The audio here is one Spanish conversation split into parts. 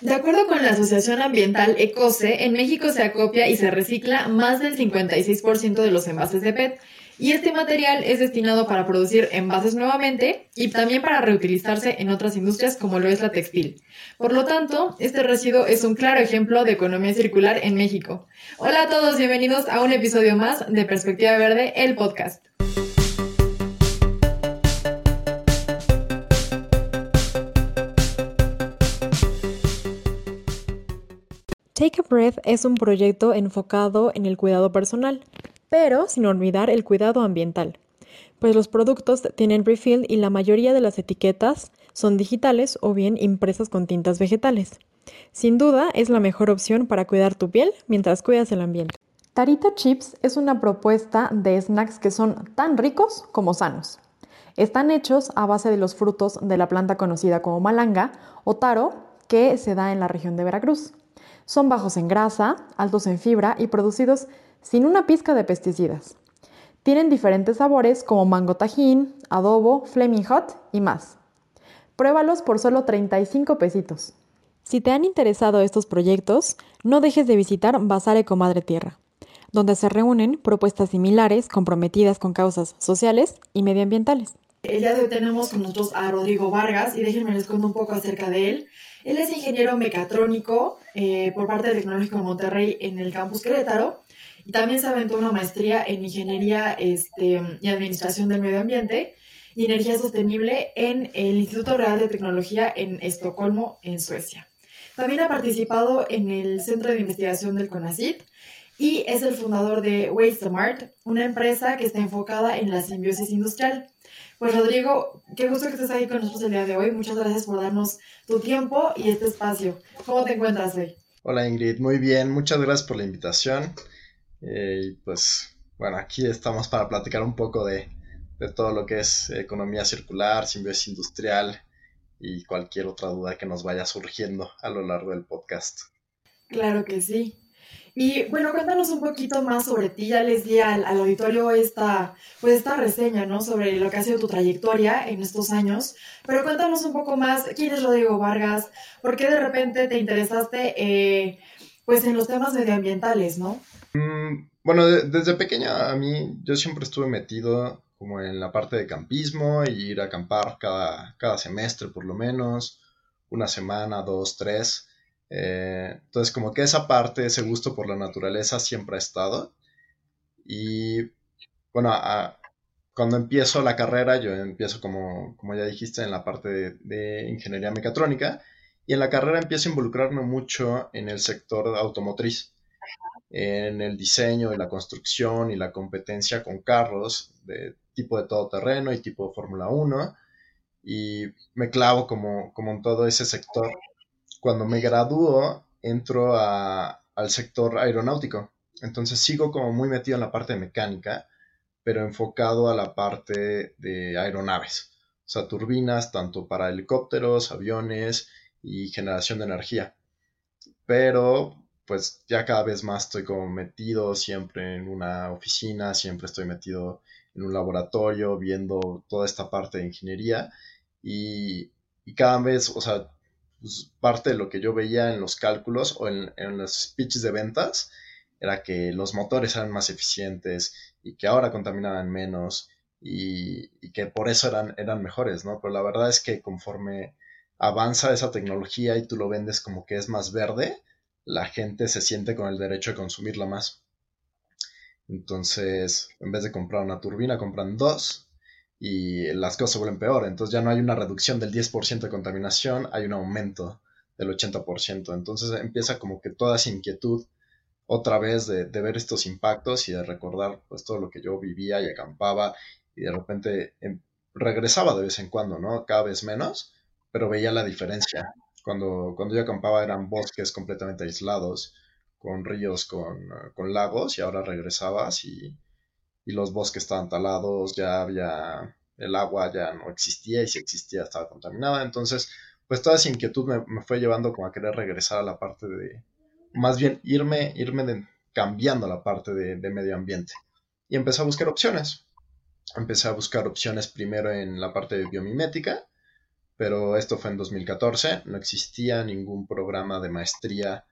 De acuerdo con la Asociación Ambiental ECOSE, en México se acopia y se recicla más del 56% de los envases de PET. Y este material es destinado para producir envases nuevamente y también para reutilizarse en otras industrias como lo es la textil. Por lo tanto, este residuo es un claro ejemplo de economía circular en México. Hola a todos, bienvenidos a un episodio más de Perspectiva Verde, el podcast. Take a Breath es un proyecto enfocado en el cuidado personal, pero sin olvidar el cuidado ambiental, pues los productos tienen refill y la mayoría de las etiquetas son digitales o bien impresas con tintas vegetales. Sin duda es la mejor opción para cuidar tu piel mientras cuidas el ambiente. Tarita Chips es una propuesta de snacks que son tan ricos como sanos. Están hechos a base de los frutos de la planta conocida como malanga o taro que se da en la región de Veracruz. Son bajos en grasa, altos en fibra y producidos sin una pizca de pesticidas. Tienen diferentes sabores como mango tajín, adobo, flaming hot y más. Pruébalos por solo 35 pesitos. Si te han interesado estos proyectos, no dejes de visitar Bazar Ecomadre Tierra, donde se reúnen propuestas similares comprometidas con causas sociales y medioambientales. El día de hoy tenemos con nosotros a Rodrigo Vargas y déjenme les cuento un poco acerca de él. Él es ingeniero mecatrónico eh, por parte del Tecnológico de Monterrey en el campus Querétaro y también se aventó una maestría en ingeniería este, y administración del medio ambiente y energía sostenible en el Instituto Real de Tecnología en Estocolmo, en Suecia. También ha participado en el Centro de Investigación del CONACYT y es el fundador de WasteMart, una empresa que está enfocada en la simbiosis industrial. Pues Rodrigo, qué gusto que estés ahí con nosotros el día de hoy. Muchas gracias por darnos tu tiempo y este espacio. ¿Cómo te encuentras hoy? Hola Ingrid, muy bien, muchas gracias por la invitación. Eh, y pues bueno, aquí estamos para platicar un poco de, de todo lo que es economía circular, simbiosis industrial y cualquier otra duda que nos vaya surgiendo a lo largo del podcast. Claro que sí. Y bueno, cuéntanos un poquito más sobre ti. Ya les di al, auditorio esta, pues esta reseña, ¿no? Sobre lo que ha sido tu trayectoria en estos años. Pero cuéntanos un poco más, ¿quién es Rodrigo Vargas? ¿Por qué de repente te interesaste, eh, pues, en los temas medioambientales, ¿no? Mm, bueno, desde pequeña a mí, yo siempre estuve metido como en la parte de campismo y ir a acampar cada, cada semestre por lo menos, una semana, dos, tres. Eh, entonces, como que esa parte, ese gusto por la naturaleza siempre ha estado. Y bueno, cuando empiezo la carrera, yo empiezo como, como ya dijiste, en la parte de, ingeniería mecatrónica. Y en la carrera empiezo a involucrarme mucho en el sector automotriz, en el diseño y la construcción y la competencia con carros de tipo de todoterreno y tipo de Fórmula 1. Y me clavo como, como en todo ese sector cuando me graduó, entro al sector aeronáutico. Entonces sigo como muy metido en la parte de mecánica, pero enfocado a la parte de aeronaves. O sea, turbinas tanto para helicópteros, aviones y generación de energía. Pero pues ya cada vez más estoy como metido siempre en una oficina, siempre estoy metido en un laboratorio viendo toda esta parte de ingeniería y, y cada vez, o sea, pues, parte de lo que yo veía en los cálculos o en, los speeches de ventas era que los motores eran más eficientes y que ahora contaminaban menos y, que por eso eran, eran mejores, ¿no? Pero la verdad es que conforme avanza esa tecnología y tú lo vendes como que es más verde, la gente se siente con el derecho de consumirla más. Entonces, en vez de comprar una turbina, compran dos y las cosas se vuelven peor. Entonces ya no hay una reducción del 10% de contaminación, hay un aumento del 80%. Entonces empieza como que toda esa inquietud otra vez de, ver estos impactos y de recordar pues todo lo que yo vivía y acampaba y de repente em, regresaba de vez en cuando, ¿no? Cada vez menos, pero veía la diferencia. Cuando, cuando yo acampaba eran bosques completamente aislados, con ríos, con, con lagos, y ahora regresabas y, y los bosques estaban talados, ya había, el agua ya no existía y si existía estaba contaminada. Entonces, pues toda esa inquietud me, fue llevando como a querer regresar a la parte de, más bien irme, irme cambiando la parte de, medio ambiente. Y empecé a buscar opciones. Empecé a buscar opciones primero en la parte de biomimética, pero esto fue en 2014, no existía ningún programa de maestría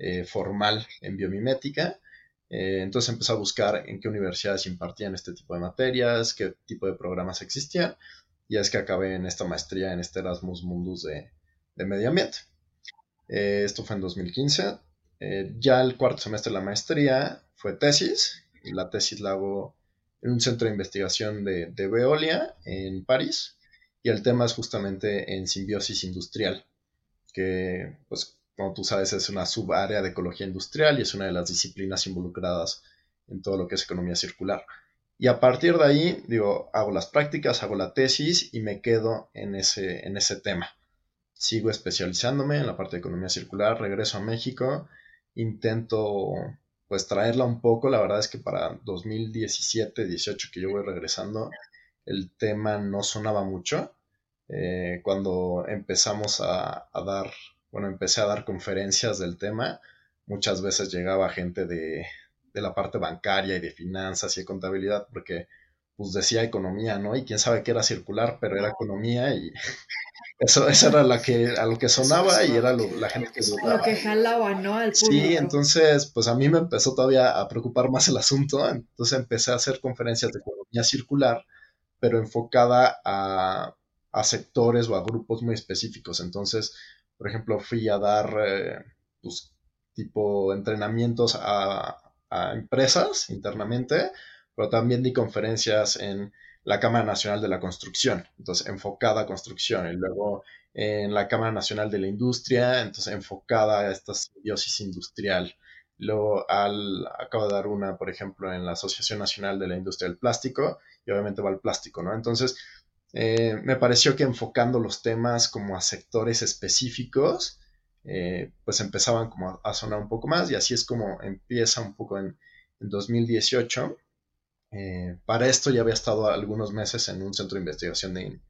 eh, formal en biomimética, eh, entonces empecé a buscar en qué universidades impartían este tipo de materias, qué tipo de programas existían, y es que acabé en esta maestría en este Erasmus Mundus de, medio ambiente. Eh, esto fue en 2015. ya el cuarto semestre de la maestría fue tesis, y la tesis la hago en un centro de investigación de, de Veolia en París y el tema es justamente en simbiosis industrial, que pues como tú sabes es una subárea de ecología industrial y es una de las disciplinas involucradas en todo lo que es economía circular. Y a partir de ahí, digo, hago las prácticas, hago la tesis y me quedo en ese, en ese tema. Sigo especializándome en la parte de economía circular, regreso a México, intento pues traerla un poco. La verdad es que para 2017, 18 que yo voy regresando, el tema no sonaba mucho. Eh, cuando empezamos a, dar, bueno, empecé a dar conferencias del tema, muchas veces llegaba gente de, de la parte bancaria y de finanzas y de contabilidad, porque pues decía economía, ¿no? Y quién sabe qué era circular, pero era economía y eso, eso era la que, a lo que sonaba y era la gente que Lo que jalaba, ¿no? Al Sí, entonces, pues a mí me empezó todavía a preocupar más el asunto, entonces empecé a hacer conferencias de economía circular, pero enfocada a, a sectores o a grupos muy específicos. Entonces, por ejemplo, fui a dar, eh, pues, tipo entrenamientos a, a empresas internamente, pero también di conferencias en la Cámara Nacional de la Construcción, entonces enfocada a construcción, y luego en la Cámara Nacional de la Industria, entonces enfocada a esta simbiosis industrial. Luego al, acabo de dar una, por ejemplo, en la Asociación Nacional de la Industria del Plástico, y obviamente va al plástico, ¿no? Entonces, eh, me pareció que enfocando los temas como a sectores específicos, eh, pues empezaban como a, sonar un poco más, y así es como empieza un poco en, en 2018 eh, para esto ya había estado algunos meses en un centro de investigación de,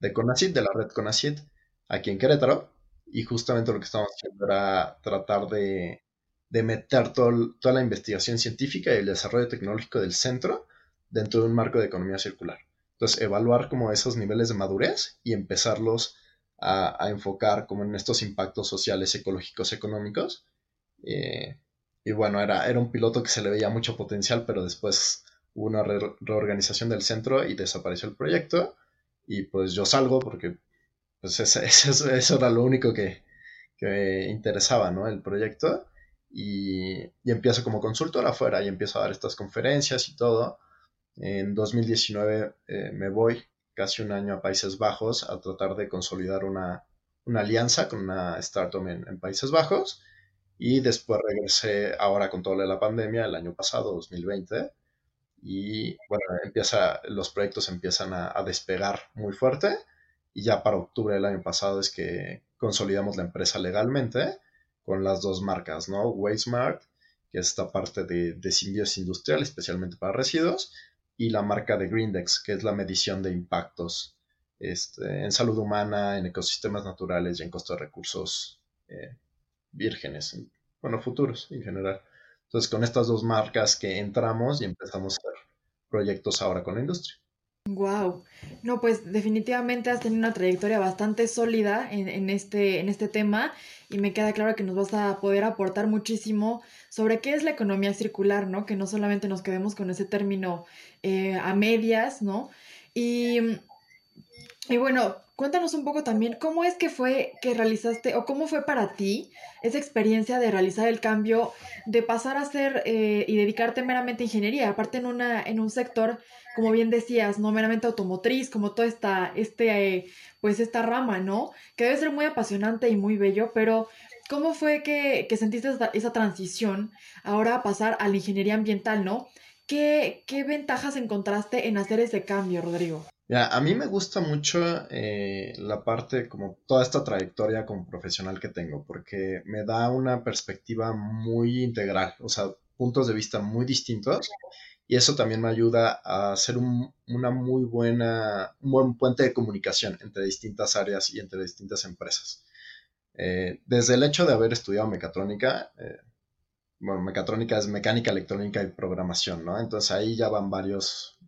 de CONACYT, de la red CONACYT, aquí en Querétaro, y justamente lo que estábamos haciendo era tratar de, meter toda la investigación científica y el desarrollo tecnológico del centro dentro de un marco de economía circular. Entonces, evaluar como esos niveles de madurez y empezarlos a, enfocar como en estos impactos sociales, ecológicos, económicos. Eh, y bueno, era, un piloto que se le veía mucho potencial, pero después hubo una reorganización del centro y desapareció el proyecto. Y pues yo salgo porque pues eso, era lo único que, me interesaba, ¿no? El proyecto. Y, empiezo como consultor afuera y empiezo a dar estas conferencias y todo. En 2019 eh, me voy casi un año a Países Bajos a tratar de consolidar una, alianza con una startup en, en, Países Bajos. Y después regresé ahora con de la pandemia el año pasado, 2020 y bueno, empieza, los proyectos empiezan a, despegar muy fuerte y ya para octubre del año pasado es que consolidamos la empresa legalmente con las dos marcas, ¿no? WasteMart, que es esta parte de, de industrial, especialmente para residuos, y la marca de Greendex, que es la medición de impactos este, en salud humana, en ecosistemas naturales y en costo de recursos eh, vírgenes, bueno, futuros en general. Entonces, con estas dos marcas que entramos y empezamos a hacer proyectos ahora con la industria. Wow, no, pues definitivamente has tenido una trayectoria bastante sólida en, este, en este tema y me queda claro que nos vas a poder aportar muchísimo sobre qué es la economía circular, ¿no? Que no solamente nos quedemos con ese término eh, a medias, ¿no? Y, y bueno, Cuéntanos un poco también cómo es que fue que realizaste o cómo fue para ti esa experiencia de realizar el cambio de pasar a hacer eh, y dedicarte meramente a ingeniería, aparte en, una, en un sector, como bien decías, no meramente automotriz, como toda esta, este, pues esta rama, ¿no? Que debe ser muy apasionante y muy bello, pero ¿cómo fue que, sentiste esa, esa, transición ahora a pasar a la ingeniería ambiental, ¿no? ¿Qué, ¿Qué ventajas encontraste en hacer ese cambio, Rodrigo? a mí me gusta mucho eh, la parte, como toda esta trayectoria como profesional que tengo, porque me da una perspectiva muy integral, o sea, puntos de vista muy distintos, y eso también me ayuda a hacer un, una muy buena, un buen puente de comunicación entre distintas áreas y entre distintas empresas. Eh, desde el hecho de haber estudiado mecatrónica, eh, bueno, mecatrónica es mecánica, electrónica y programación, ¿no? Entonces ahí ya van varios,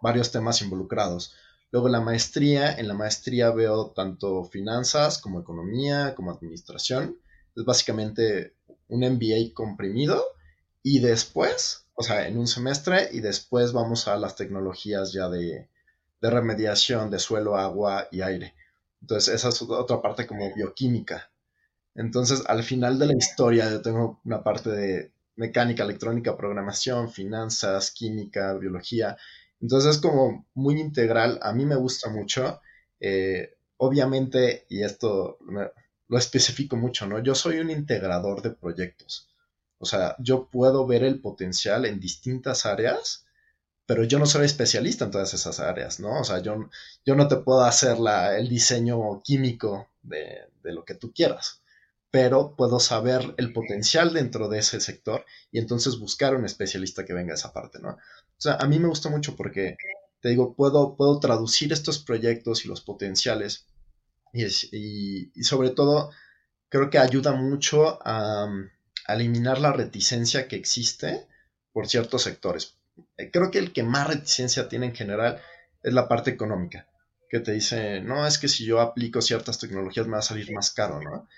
varios temas involucrados Luego la maestría, en la maestría veo tanto finanzas como economía, como administración. Es básicamente un MBA comprimido y después, o sea, en un semestre y después vamos a las tecnologías ya de, de remediación de suelo, agua y aire. Entonces, esa es otra parte como bioquímica. Entonces, al final de la historia, yo tengo una parte de mecánica, electrónica, programación, finanzas, química, biología. Entonces, es como muy integral. A mí me gusta mucho. Eh, obviamente, y esto lo especifico mucho, ¿no? Yo soy un integrador de proyectos. O sea, yo puedo ver el potencial en distintas áreas, pero yo no soy especialista en todas esas áreas, ¿no? O sea, yo, yo no te puedo hacer la, el diseño químico de, de lo que tú quieras pero puedo saber el potencial dentro de ese sector y entonces buscar un especialista que venga a esa parte, ¿no? O sea, a mí me gusta mucho porque, te digo, puedo, puedo traducir estos proyectos y los potenciales y, y, sobre todo creo que ayuda mucho a, eliminar la reticencia que existe por ciertos sectores. Eh, creo que el que más reticencia tiene en general es la parte económica, que te dice, no, es que si yo aplico ciertas tecnologías me va a salir más caro, ¿no?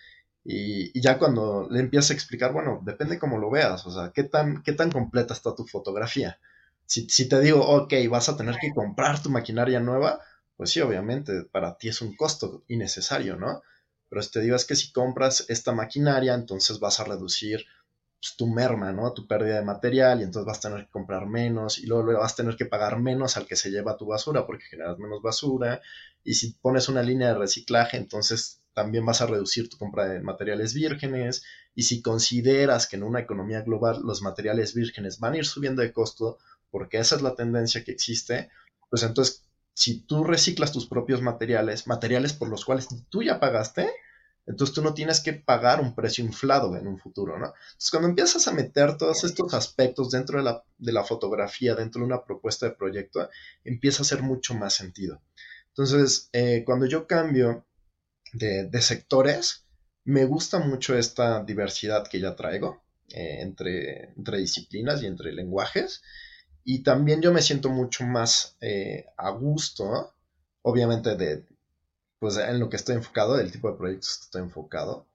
Y, ya cuando le empiezas a explicar, bueno, depende cómo lo veas, o sea, qué tan, qué tan completa está tu fotografía. Si, si te digo, ok, vas a tener que comprar tu maquinaria nueva, pues sí, obviamente, para ti es un costo innecesario, ¿no? Pero si te digo es que si compras esta maquinaria, entonces vas a reducir pues, tu merma, ¿no? Tu pérdida de material y entonces vas a tener que comprar menos y luego, vas a tener que pagar menos al que se lleva tu basura porque generas menos basura. Y si pones una línea de reciclaje, entonces también vas a reducir tu compra de materiales vírgenes y si consideras que en una economía global los materiales vírgenes van a ir subiendo de costo porque esa es la tendencia que existe, pues entonces si tú reciclas tus propios materiales, materiales por los cuales tú ya pagaste, entonces tú no tienes que pagar un precio inflado en un futuro, ¿no? Entonces cuando empiezas a meter todos estos aspectos dentro de la, de la fotografía, dentro de una propuesta de proyecto, empieza a hacer mucho más sentido. Entonces, eh, cuando yo cambio de, sectores. Me gusta mucho esta diversidad que ya traigo eh, entre, entre, disciplinas y entre lenguajes. Y también yo me siento mucho más eh, a gusto, obviamente, de, pues, en lo que estoy enfocado, del tipo de proyectos que estoy enfocado.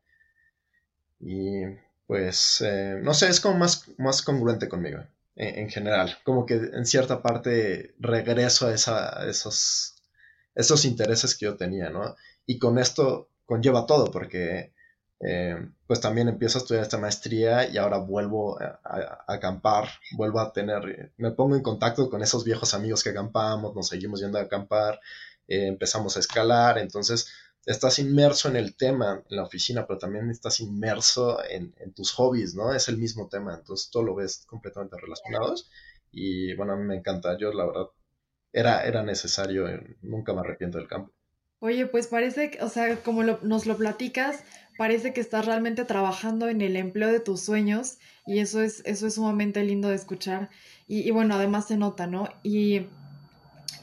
Y pues, eh, no sé, es como más, más congruente conmigo, en, general. Como que en cierta parte regreso a, esa, esos, esos intereses que yo tenía, ¿no? y con esto conlleva todo, porque eh, pues también empiezo a estudiar esta maestría y ahora vuelvo a, acampar, vuelvo a tener, me pongo en contacto con esos viejos amigos que acampamos, nos seguimos yendo a acampar, eh, empezamos a escalar, entonces estás inmerso en el tema en la oficina, pero también estás inmerso en, tus hobbies, ¿no? Es el mismo tema, entonces todo lo ves completamente relacionados y bueno, a me encanta, yo la verdad era, era necesario, nunca me arrepiento del campo. Oye, pues parece, o sea, como nos lo platicas, parece que estás realmente trabajando en el empleo de tus sueños y eso es, eso es sumamente lindo de escuchar y, y bueno, además se nota, ¿no? Y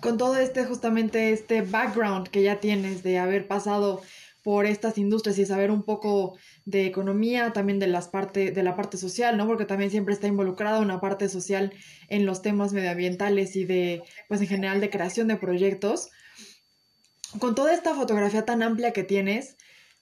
con todo este, justamente este background que ya tienes de haber pasado por estas industrias y saber un poco de economía, también de las parte, de la parte social, ¿no? Porque también siempre está involucrada una parte social en los temas medioambientales y de, pues en general de creación de proyectos con toda esta fotografía tan amplia que tienes,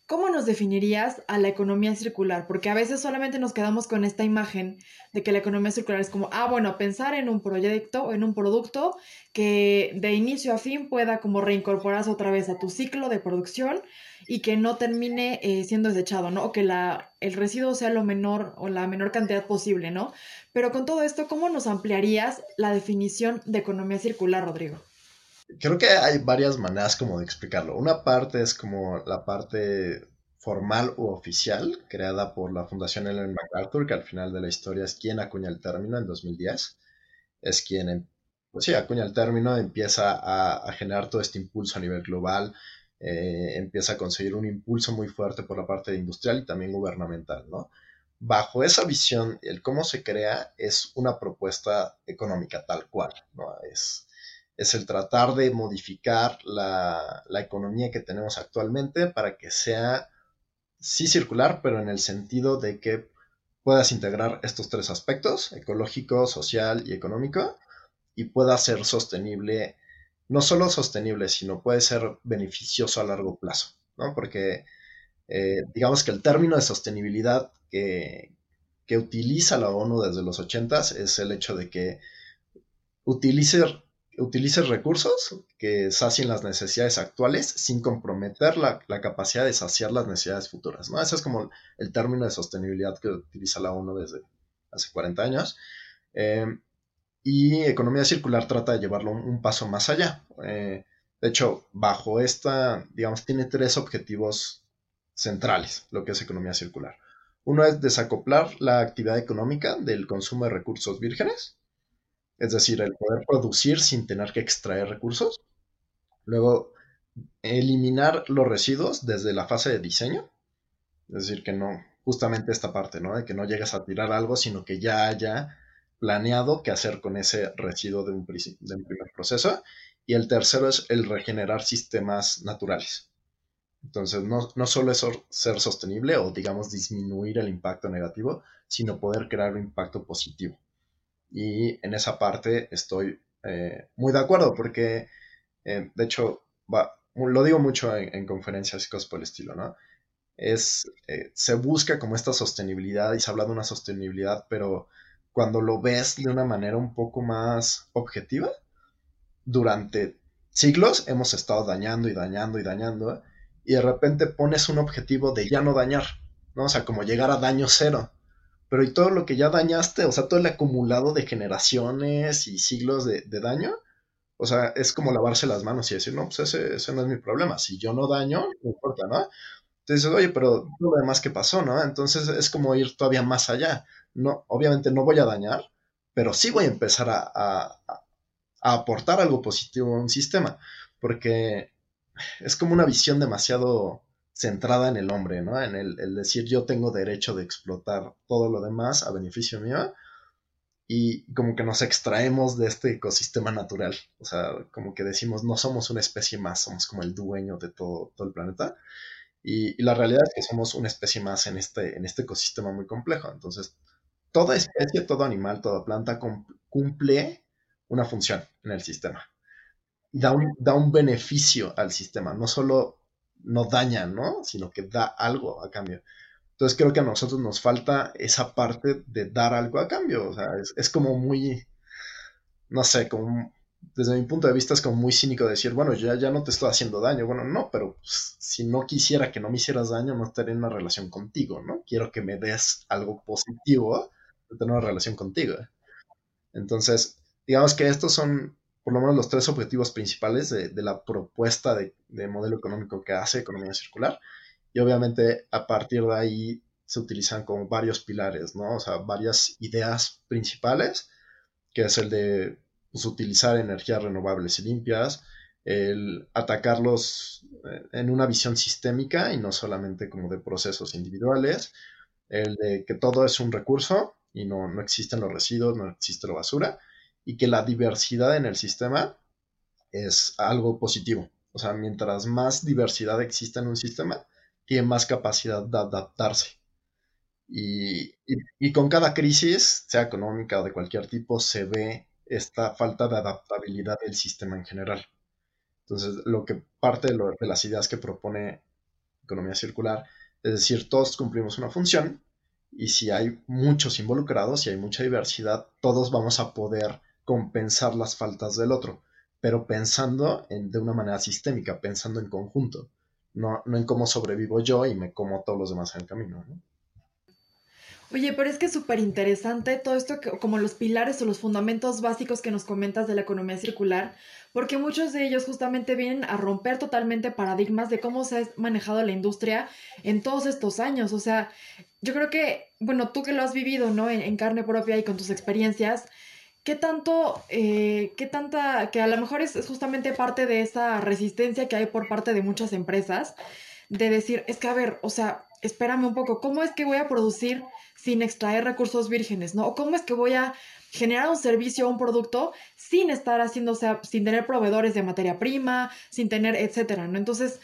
¿cómo nos definirías a la economía circular? Porque a veces solamente nos quedamos con esta imagen de que la economía circular es como, ah, bueno, pensar en un proyecto o en un producto que de inicio a fin pueda como reincorporarse otra vez a tu ciclo de producción y que no termine eh, siendo desechado, ¿no? O que la, el residuo sea lo menor o la menor cantidad posible, ¿no? Pero con todo esto, ¿cómo nos ampliarías la definición de economía circular, Rodrigo? Creo que hay varias maneras como de explicarlo. Una parte es como la parte formal u oficial, creada por la Fundación Ellen MacArthur, que al final de la historia es quien acuña el término en 2010. Es quien, em, pues sí, acuña el término, empieza a, generar todo este impulso a nivel global, eh, empieza a conseguir un impulso muy fuerte por la parte industrial y también gubernamental, ¿no? Bajo esa visión, el cómo se crea es una propuesta económica tal cual, ¿no? Es, es el tratar de modificar la, economía que tenemos actualmente para que sea, sí circular, pero en el sentido de que puedas integrar estos tres aspectos, ecológico, social y económico, y pueda ser sostenible no solo sostenible, sino puede ser beneficioso a largo plazo, ¿no? Porque eh, digamos que el término de sostenibilidad que, que utiliza la ONU desde los 80 es el hecho de que utilice, utilice recursos que sacien las necesidades actuales sin comprometer la, capacidad de saciar las necesidades futuras. ¿no? Ese es como el término de sostenibilidad que utiliza la ONU desde hace 40 años. Eh, y economía circular trata de llevarlo un, paso más allá. Eh, de hecho, bajo esta, digamos, tiene tres objetivos centrales, lo que es economía circular. Uno es desacoplar la actividad económica del consumo de recursos vírgenes, es decir, el poder producir sin tener que extraer recursos. Luego, eliminar los residuos desde la fase de diseño, es decir, que no, justamente esta parte, ¿no? De que no llegues a tirar algo, sino que ya haya planeado qué hacer con ese residuo de un, de un primer proceso. Y el tercero es el regenerar sistemas naturales. Entonces, no, no solo es ser sostenible o, digamos, disminuir el impacto negativo, sino poder crear un impacto positivo. Y en esa parte estoy eh, muy de acuerdo, porque, eh, de hecho, lo digo mucho en, conferencias y cosas por el estilo, ¿no? Es, eh, se busca como esta sostenibilidad y se habla de una sostenibilidad, pero cuando lo ves de una manera un poco más objetiva, durante siglos hemos estado dañando y dañando y dañando y de repente pones un objetivo de ya no dañar, ¿no? O sea, como llegar a daño cero. Pero y todo lo que ya dañaste, o sea, todo el acumulado de generaciones y siglos de, daño, o sea, es como lavarse las manos y decir, no, pues ese, ese, no es mi problema. Si yo no daño, no importa, ¿no? Entonces, oye, pero lo demás que pasó, ¿no? Entonces es como ir todavía más allá. No, obviamente no voy a dañar, pero sí voy a empezar a, a, a aportar algo positivo a un sistema. Porque es como una visión demasiado centrada en el hombre, ¿no? En el, decir yo tengo derecho de explotar todo lo demás a beneficio mío y como que nos extraemos de este ecosistema natural, o sea, como que decimos no somos una especie más, somos como el dueño de todo, todo el planeta. Y, la realidad es que somos una especie más en este, en este ecosistema muy complejo, entonces toda especie, todo animal, toda planta cumple una función en el sistema. Da un, da un beneficio al sistema, no solo no daña, ¿no? Sino que da algo a cambio. Entonces creo que a nosotros nos falta esa parte de dar algo a cambio. O sea, es, como muy, no sé, como desde mi punto de vista es como muy cínico decir, bueno, ya, ya no te estoy haciendo daño. Bueno, no, pero pues, si no quisiera que no me hicieras daño, no estaría en una relación contigo, ¿no? Quiero que me des algo positivo de tener una relación contigo. Entonces, digamos que estos son por lo menos los tres objetivos principales de, la propuesta de, modelo económico que hace economía circular. Y obviamente a partir de ahí se utilizan como varios pilares, ¿no? O sea, varias ideas principales, que es el de pues, utilizar energías renovables y limpias, el atacarlos eh, en una visión sistémica y no solamente como de procesos individuales, el de que todo es un recurso y no, no existen los residuos, no existe la basura, y que la diversidad en el sistema es algo positivo. O sea, mientras más diversidad exista en un sistema, tiene más capacidad de adaptarse. Y, con cada crisis, sea económica o de cualquier tipo, se ve esta falta de adaptabilidad del sistema en general. Entonces, lo que parte de, las ideas que propone economía circular es decir, todos cumplimos una función y si hay muchos involucrados, si hay mucha diversidad, todos vamos a poder compensar las faltas del otro, pero pensando en, de una manera sistémica, pensando en conjunto, no, no en cómo sobrevivo yo y me como todos los demás en el camino. Oye, pero es que es súper interesante todo esto, como los pilares o los fundamentos básicos que nos comentas de la economía circular, porque muchos de ellos justamente vienen a romper totalmente paradigmas de cómo se ha manejado la industria en todos estos años. O sea, yo creo que, bueno, tú que lo has vivido, ¿no? en carne propia y con tus experiencias, ¿qué tanto, eh, qué tanta, que a lo mejor es, justamente parte de esa resistencia que hay por parte de muchas empresas, de decir, es que a ver, o sea, espérame un poco, ¿cómo es que voy a producir sin extraer recursos vírgenes, ¿no? O cómo es que voy a generar un servicio o un producto sin estar haciendo, o sea, sin tener proveedores de materia prima, sin tener, etcétera, ¿no? Entonces,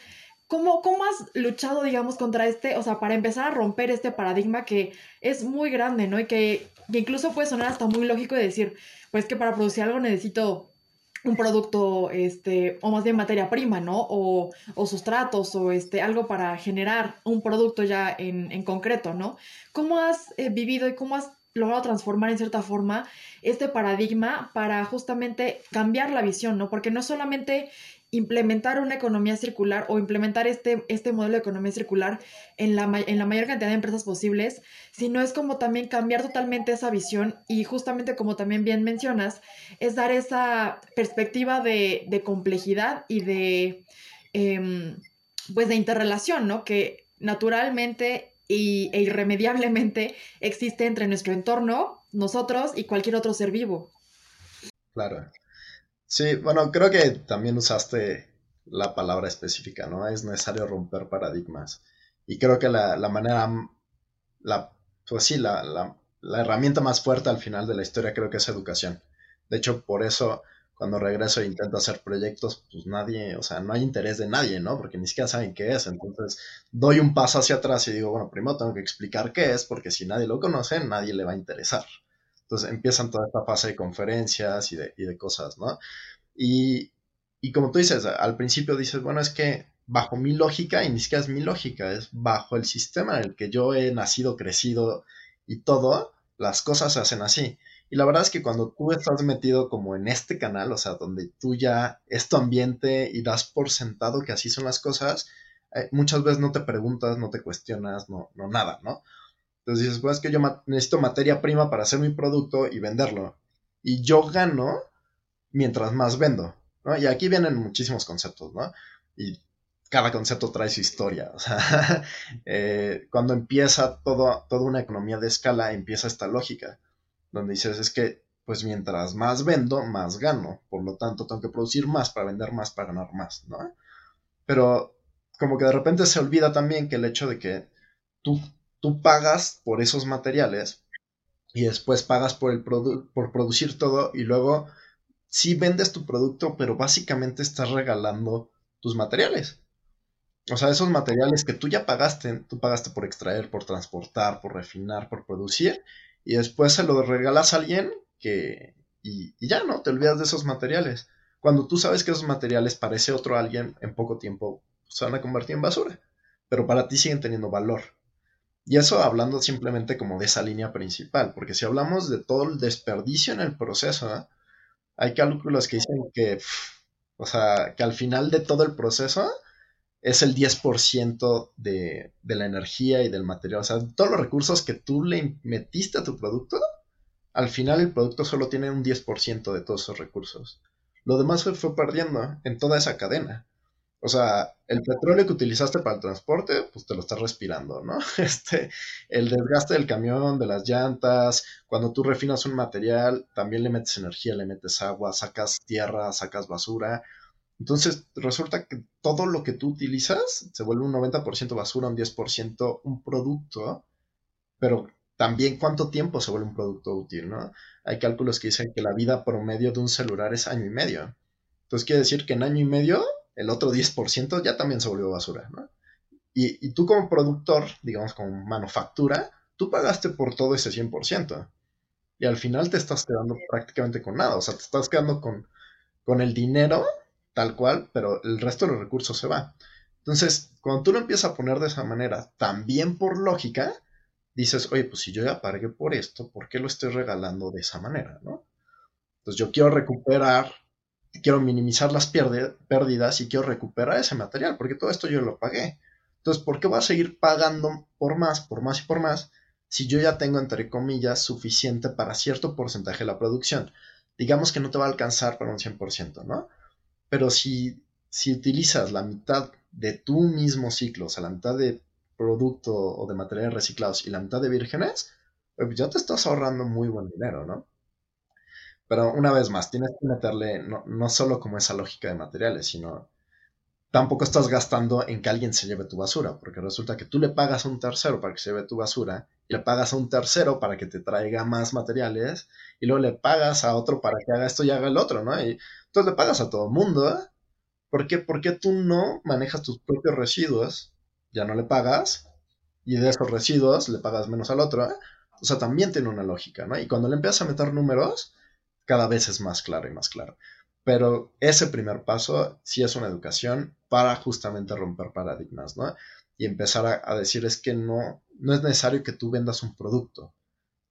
¿Cómo, ¿Cómo, has luchado, digamos, contra este, o sea, para empezar a romper este paradigma que es muy grande, ¿no? Y que, incluso puede sonar hasta muy lógico de decir, pues que para producir algo necesito un producto, este, o más bien materia prima, ¿no? O, o sustratos, o este, algo para generar un producto ya en, en concreto, ¿no? ¿Cómo has eh, vivido y cómo has logrado transformar en cierta forma este paradigma para justamente cambiar la visión, ¿no? Porque no solamente implementar una economía circular o implementar este, este modelo de economía circular en la, en la mayor cantidad de empresas posibles, sino es como también cambiar totalmente esa visión y justamente como también bien mencionas, es dar esa perspectiva de, complejidad y de, eh, pues de interrelación, ¿no? Que naturalmente y, e irremediablemente existe entre nuestro entorno, nosotros y cualquier otro ser vivo. Claro. Sí, bueno, creo que también usaste la palabra específica, ¿no? Es necesario romper paradigmas. Y creo que la, manera, la, pues sí, la, la, herramienta más fuerte al final de la historia creo que es educación. De hecho, por eso cuando regreso e intento hacer proyectos, pues nadie, o sea, no hay interés de nadie, ¿no? Porque ni siquiera saben qué es. Entonces, doy un paso hacia atrás y digo, bueno, primero tengo que explicar qué es, porque si nadie lo conoce, nadie le va a interesar. Entonces empiezan toda esta fase de conferencias y de, cosas, ¿no? Y, como tú dices, al principio dices, bueno, es que bajo mi lógica, y ni siquiera es mi lógica, es bajo el sistema en el que yo he nacido, crecido y todo, las cosas se hacen así. Y la verdad es que cuando tú estás metido como en este canal, o sea, donde tú ya es tu ambiente y das por sentado que así son las cosas, eh, muchas veces no te preguntas, no te cuestionas, no nada, ¿no? Entonces dices, pues es que yo necesito materia prima para hacer mi producto y venderlo. Y yo gano mientras más vendo. Y aquí vienen muchísimos conceptos, ¿no? Y cada concepto trae su historia. O sea, eh, cuando empieza todo, toda una economía de escala, empieza esta lógica, donde dices, es que, pues mientras más vendo, más gano. Por lo tanto, tengo que producir más para vender más, para ganar más, ¿no? Pero como que de repente se olvida también que el hecho de que tú tú pagas por esos materiales y después pagas por, el por producir todo y luego sí vendes tu producto, pero básicamente estás regalando tus materiales. O sea, esos materiales que tú ya pagaste, tú pagaste por extraer, por transportar, por refinar, por producir, y después se lo regalas a alguien que... Y, y ya no, te olvidas de esos materiales. Cuando tú sabes que esos materiales para ese otro alguien en poco tiempo se van a convertir en basura, pero para ti siguen teniendo valor. Y eso hablando simplemente como de esa línea principal, porque si hablamos de todo el desperdicio en el proceso, hay cálculos que dicen que, o sea, que al final de todo el proceso es el 10% de, de la energía y del material, o sea, todos los recursos que tú le metiste a tu producto, al final el producto solo tiene un 10% de todos esos recursos. Lo demás se fue perdiendo en toda esa cadena. O sea, el petróleo que utilizaste para el transporte, pues te lo estás respirando, ¿no? Este, el desgaste del camión, de las llantas, cuando tú refinas un material, también le metes energía, le metes agua, sacas tierra, sacas basura. Entonces, resulta que todo lo que tú utilizas se vuelve un 90% basura, un 10% un producto, pero también cuánto tiempo se vuelve un producto útil, ¿no? Hay cálculos que dicen que la vida promedio de un celular es año y medio. Entonces, quiere decir que en año y medio el otro 10% ya también se volvió basura, ¿no? Y, tú como productor, digamos como manufactura, tú pagaste por todo ese 100%. Y al final te estás quedando prácticamente con nada. O sea, te estás quedando con, con el dinero tal cual, pero el resto de los recursos se va. Entonces, cuando tú lo empiezas a poner de esa manera, también por lógica, dices, oye, pues si yo ya pagué por esto, ¿por qué lo estoy regalando de esa manera, no? Entonces yo quiero recuperar quiero minimizar las pérdidas y quiero recuperar ese material, porque todo esto yo lo pagué. Entonces, ¿por qué voy a seguir pagando por más, por más y por más, si yo ya tengo, entre comillas, suficiente para cierto porcentaje de la producción? Digamos que no te va a alcanzar para un 100%, ¿no? Pero si, si utilizas la mitad de tu mismo ciclo, o sea, la mitad de producto o de materiales reciclados y la mitad de vírgenes, pues ya te estás ahorrando muy buen dinero, ¿no? Pero una vez más, tienes que meterle no, no solo como esa lógica de materiales, sino tampoco estás gastando en que alguien se lleve tu basura, porque resulta que tú le pagas a un tercero para que se lleve tu basura, y le pagas a un tercero para que te traiga más materiales, y luego le pagas a otro para que haga esto y haga el otro, ¿no? Y entonces le pagas a todo el mundo, ¿eh? ¿Por qué? Porque tú no manejas tus propios residuos, ya no le pagas, y de esos residuos le pagas menos al otro, ¿eh? O sea, también tiene una lógica, ¿no? Y cuando le empiezas a meter números, cada vez es más claro y más claro. Pero ese primer paso sí es una educación para justamente romper paradigmas, ¿no? Y empezar a, decir es que no, no es necesario que tú vendas un producto,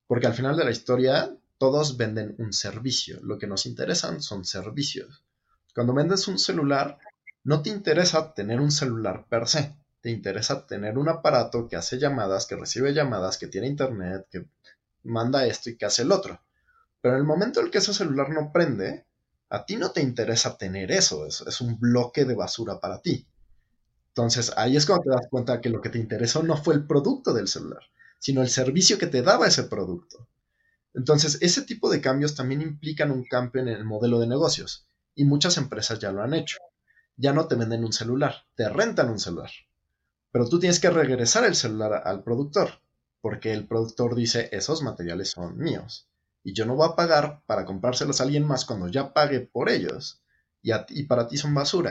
porque al final de la historia todos venden un servicio. Lo que nos interesan son servicios. Cuando vendes un celular, no te interesa tener un celular per se. Te interesa tener un aparato que hace llamadas, que recibe llamadas, que tiene internet, que manda esto y que hace el otro. Pero en el momento en que ese celular no prende, a ti no te interesa tener eso. Es, es un bloque de basura para ti. Entonces ahí es cuando te das cuenta que lo que te interesó no fue el producto del celular, sino el servicio que te daba ese producto. Entonces, ese tipo de cambios también implican un cambio en el modelo de negocios y muchas empresas ya lo han hecho. Ya no te venden un celular, te rentan un celular. Pero tú tienes que regresar el celular al productor, porque el productor dice, esos materiales son míos. Y yo no voy a pagar para comprárselos a alguien más cuando ya pague por ellos. Y, y para ti son basura.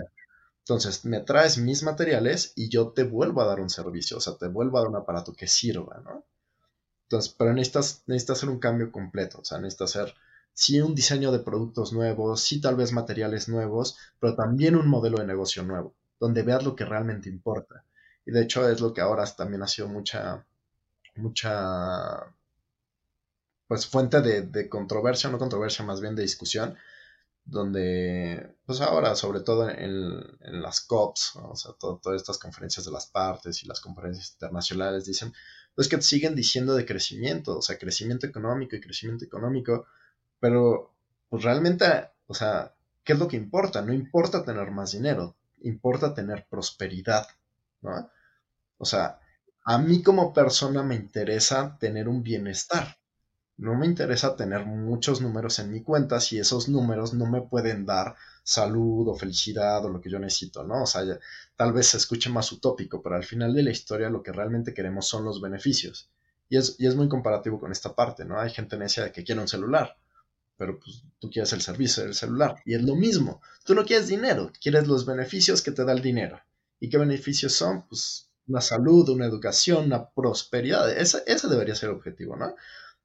Entonces, me traes mis materiales y yo te vuelvo a dar un servicio, o sea, te vuelvo a dar un aparato que sirva, ¿no? Entonces, pero necesitas, necesitas hacer un cambio completo, o sea, necesitas hacer sí un diseño de productos nuevos, sí tal vez materiales nuevos, pero también un modelo de negocio nuevo, donde veas lo que realmente importa. Y de hecho es lo que ahora también ha sido mucha, mucha, pues fuente de, de controversia, no controversia, más bien de discusión, donde, pues ahora, sobre todo en, en las COPs, o sea, todas estas conferencias de las partes y las conferencias internacionales dicen, pues que siguen diciendo de crecimiento, o sea, crecimiento económico y crecimiento económico, pero pues realmente, o sea, ¿qué es lo que importa? No importa tener más dinero, importa tener prosperidad, ¿no? O sea, a mí como persona me interesa tener un bienestar. No me interesa tener muchos números en mi cuenta si esos números no me pueden dar salud o felicidad o lo que yo necesito, ¿no? O sea, tal vez se escuche más utópico, pero al final de la historia lo que realmente queremos son los beneficios. Y es, y es muy comparativo con esta parte, ¿no? Hay gente necia de que quiere un celular, pero pues tú quieres el servicio del celular. Y es lo mismo, tú no quieres dinero, quieres los beneficios que te da el dinero. ¿Y qué beneficios son? Pues una salud, una educación, una prosperidad. Ese, ese debería ser el objetivo, ¿no?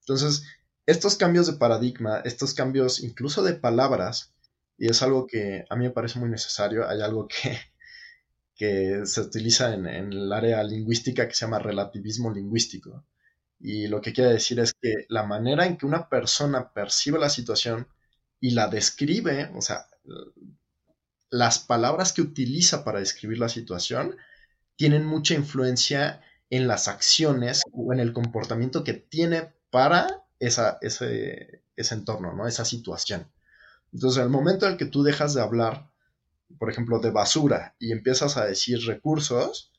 Entonces, estos cambios de paradigma, estos cambios incluso de palabras, y es algo que a mí me parece muy necesario, hay algo que, que se utiliza en, el área lingüística que se llama relativismo lingüístico. Y lo que quiere decir es que la manera en que una persona percibe la situación y la describe, o sea, las palabras que utiliza para describir la situación, tienen mucha influencia en las acciones o en el comportamiento que tiene para esa, ese, ese entorno, ¿no? Esa situación. Entonces, al momento en que tú dejas de hablar, por ejemplo, de basura y empiezas a decir recursos,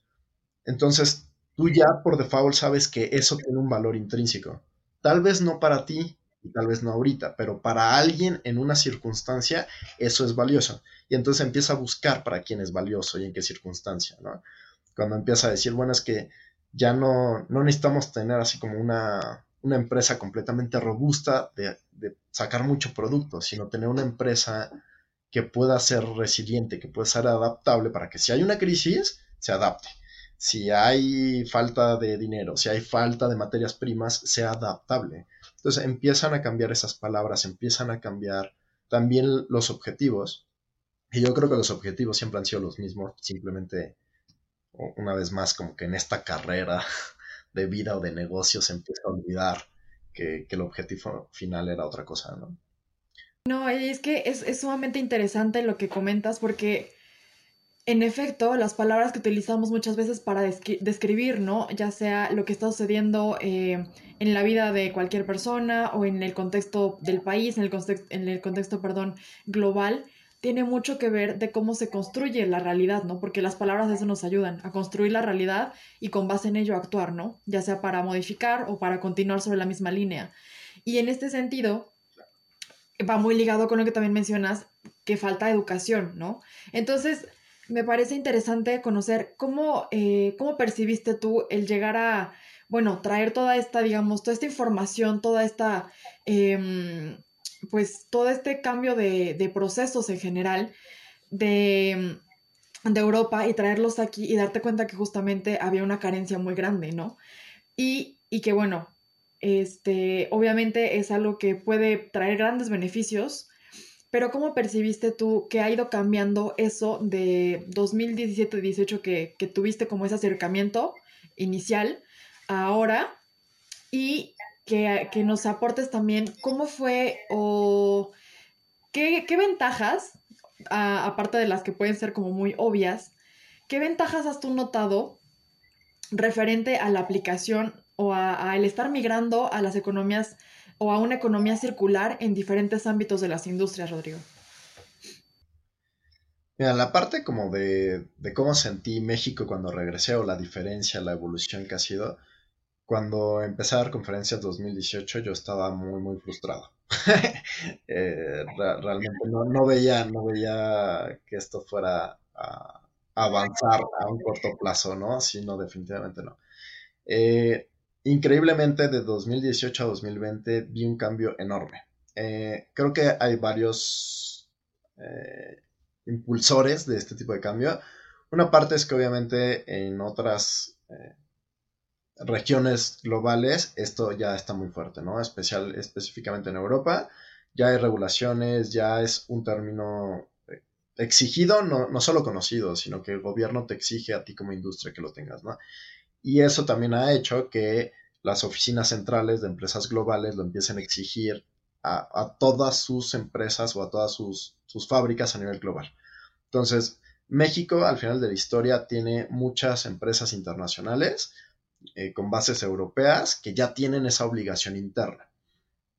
entonces tú ya por default sabes que eso tiene un valor intrínseco. Tal vez no para ti y tal vez no ahorita, pero para alguien en una circunstancia eso es valioso. Y entonces empieza a buscar para quién es valioso y en qué circunstancia, ¿no? Cuando empieza a decir, bueno, es que ya no, no necesitamos tener así como una, una empresa completamente robusta de, sacar mucho producto, sino tener una empresa que pueda ser resiliente, que pueda ser adaptable para que si hay una crisis, se adapte. Si hay falta de dinero, si hay falta de materias primas, sea adaptable. Entonces empiezan a cambiar esas palabras, empiezan a cambiar también los objetivos. Y yo creo que los objetivos siempre han sido los mismos, simplemente una vez más como que en esta carrera de vida o de negocio se empieza a olvidar que, el objetivo final era otra cosa, ¿no? No, es que es, sumamente interesante lo que comentas porque en efecto, las palabras que utilizamos muchas veces para describir, ¿no? Ya sea lo que está sucediendo eh, en la vida de cualquier persona o en el contexto del país, en el, en el contexto, perdón, global, tiene mucho que ver de cómo se construye la realidad, ¿no? Porque las palabras de eso nos ayudan a construir la realidad y con base en ello actuar, ¿no? Ya sea para modificar o para continuar sobre la misma línea. Y en este sentido, va muy ligado con lo que también mencionas, que falta educación, ¿no? Entonces, me parece interesante conocer cómo, eh, cómo percibiste tú el llegar a, bueno, traer toda esta, digamos, toda esta información, toda esta... Em, pues todo este cambio de, procesos en general de, de, Europa y traerlos aquí y darte cuenta que justamente había una carencia muy grande, ¿no? Y, y que bueno, este, obviamente es algo que puede traer grandes beneficios, pero ¿cómo percibiste tú que ha ido cambiando eso de 2017-18 que, que tuviste como ese acercamiento inicial a ahora? Y que, que, nos aportes también cómo fue o qué, qué ventajas, aparte de las que pueden ser como muy obvias, qué ventajas has tú notado referente a la aplicación o a, el estar migrando a las economías o a una economía circular en diferentes ámbitos de las industrias, Rodrigo? Mira, la parte como de, de, cómo sentí México cuando regresé o la diferencia, la evolución que ha sido, cuando empecé a dar conferencias 2018 yo estaba muy, muy frustrado. Eh, realmente no, no, veía, no veía que esto fuera a avanzar a un corto plazo, ¿no? Sí, no, definitivamente no. Eh, increíblemente, de 2018 a 2020 vi un cambio enorme. Eh, creo que hay varios impulsores de este tipo de cambio. Una parte es que obviamente en otras regiones globales esto ya está muy fuerte, ¿no? Especial, específicamente en Europa, ya hay regulaciones, ya es un término exigido, no, no solo conocido, sino que el gobierno te exige a ti como industria que lo tengas, ¿no? Y eso también ha hecho que las oficinas centrales de empresas globales lo empiecen a exigir a, todas sus empresas o a todas sus, fábricas a nivel global. Entonces, México, al final de la historia, tiene muchas empresas internacionales eh, con bases europeas que ya tienen esa obligación interna.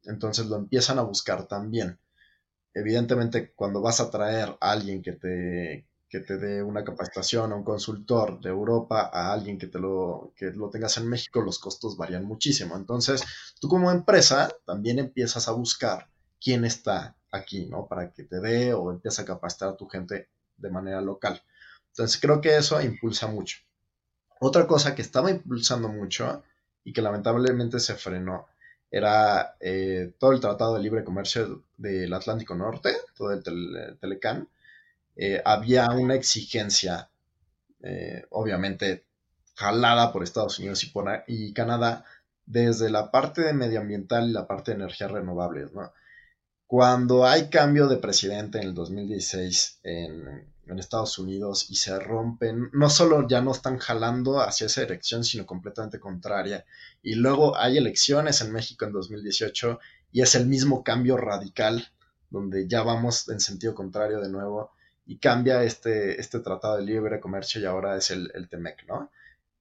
Entonces lo empiezan a buscar también evidentemente cuando vas a traer a alguien que te, que te dé una capacitación, a un consultor de Europa, a alguien que te lo, que lo tengas en México, los costos varían muchísimo. Entonces, tú como empresa también empiezas a buscar quién está aquí, ¿no? Para que te dé o empieza a capacitar a tu gente de manera local. Entonces, creo que eso impulsa mucho. Otra cosa que estaba impulsando mucho y que lamentablemente se frenó era eh, todo el Tratado de Libre Comercio del Atlántico Norte, todo el Telecan, eh, había una exigencia, eh, obviamente, jalada por Estados Unidos y, Canadá, desde la parte de medioambiental y la parte de energías renovables, ¿no? Cuando hay cambio de presidente en el 2016 en, en Estados Unidos y se rompen, no solo ya no están jalando hacia esa dirección, sino completamente contraria. Y luego hay elecciones en México en 2018 y es el mismo cambio radical, donde ya vamos en sentido contrario de nuevo y cambia este, este tratado de libre comercio y ahora es el, el TEMEC, ¿no?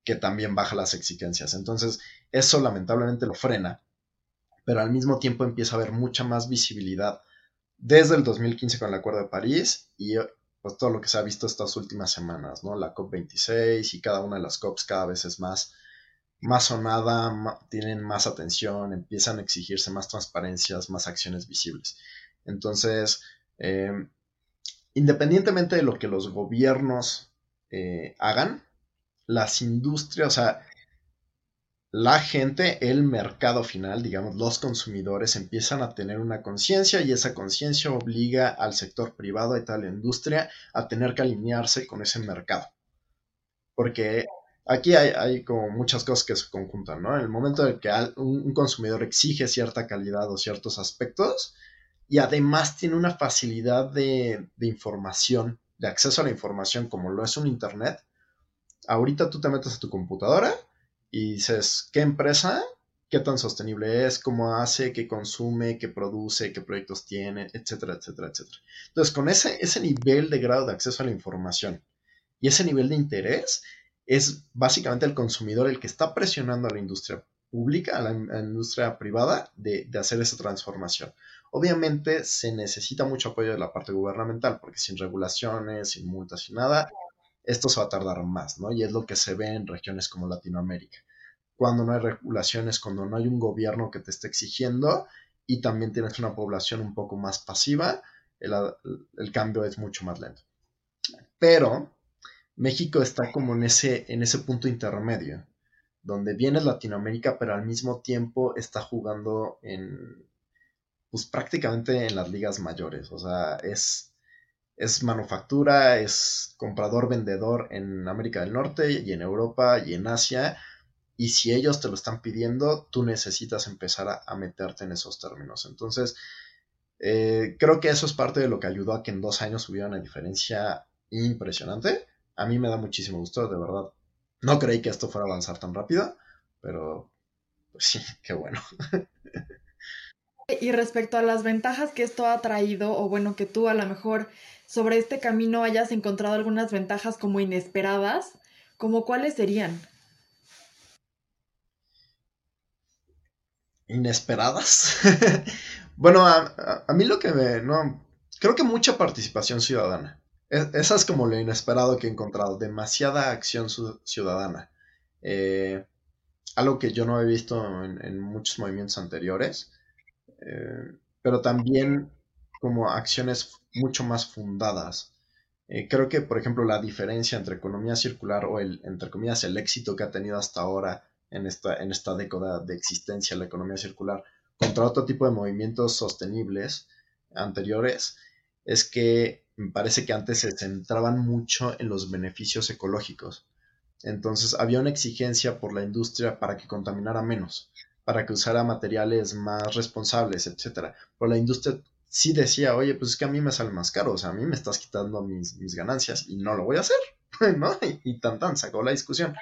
Que también baja las exigencias. Entonces, eso lamentablemente lo frena, pero al mismo tiempo empieza a haber mucha más visibilidad desde el 2015 con el Acuerdo de París y pues, todo lo que se ha visto estas últimas semanas, ¿no? La COP26 y cada una de las COPs cada vez es más, más sonada, tienen más atención, empiezan a exigirse más transparencias, más acciones visibles. Entonces, eh, independientemente de lo que los gobiernos eh, hagan, las industrias, o sea, la gente, el mercado final, digamos, los consumidores empiezan a tener una conciencia y esa conciencia obliga al sector privado y tal industria a tener que alinearse con ese mercado. Porque aquí hay, como muchas cosas que se conjuntan, ¿no? En el momento en que un, consumidor exige cierta calidad o ciertos aspectos y además tiene una facilidad de, de información, de acceso a la información como lo es un Internet, ahorita tú te metes a tu computadora y dices, ¿qué empresa? ¿Qué tan sostenible es? ¿Cómo hace? ¿Qué consume? ¿Qué produce? ¿Qué proyectos tiene? Etcétera, etcétera, etcétera. Entonces, con ese, ese nivel de grado de acceso a la información y ese nivel de interés, es básicamente el consumidor el que está presionando a la industria pública, a la, industria privada, de, de, hacer esa transformación. Obviamente se necesita mucho apoyo de la parte gubernamental, porque sin regulaciones, sin multas, sin nada, esto se va a tardar más, ¿no? Y es lo que se ve en regiones como Latinoamérica. Cuando no hay regulaciones, cuando no hay un gobierno que te esté exigiendo y también tienes una población un poco más pasiva, el, cambio es mucho más lento. Pero México está como en ese, en ese punto intermedio, donde viene Latinoamérica, pero al mismo tiempo está jugando en, pues prácticamente en las ligas mayores. O sea, es, es manufactura, es comprador-vendedor en América del Norte y en Europa y en Asia. Y si ellos te lo están pidiendo, tú necesitas empezar a, meterte en esos términos. Entonces, Eh, creo que eso es parte de lo que ayudó a que en dos años hubiera una diferencia impresionante. A mí me da muchísimo gusto, de verdad. No creí que esto fuera a avanzar tan rápido, pero pues sí, qué bueno. Y respecto a las ventajas que esto ha traído, o bueno, que tú a lo mejor sobre este camino hayas encontrado algunas ventajas como inesperadas, ¿como cuáles serían? Inesperadas. bueno, a, mí lo que me... No, creo que mucha participación ciudadana. E, esa es como lo inesperado que he encontrado. Demasiada acción ciudadana. Eh, algo que yo no he visto en, muchos movimientos anteriores. Eh, pero también como acciones mucho más fundadas. Eh, creo que, por ejemplo, la diferencia entre economía circular o el, entre comillas, el éxito que ha tenido hasta ahora en esta, en esta década de existencia la economía circular contra otro tipo de movimientos sostenibles anteriores, es que me parece que antes se centraban mucho en los beneficios ecológicos. Entonces había una exigencia por la industria para que contaminara menos, para que usara materiales más responsables, etc. Pero la industria sí decía, oye, pues es que a mí me sale más caro, o sea, a mí me estás quitando mis, mis ganancias y no lo voy a hacer, ¿no? Y, tan tan sacó la discusión.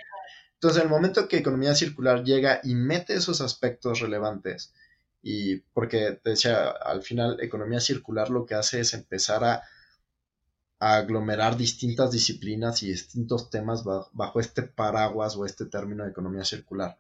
Entonces, el momento que economía circular llega y mete esos aspectos relevantes, y porque te decía, al final, economía circular lo que hace es empezar a, aglomerar distintas disciplinas y distintos temas bajo este paraguas o este término de economía circular.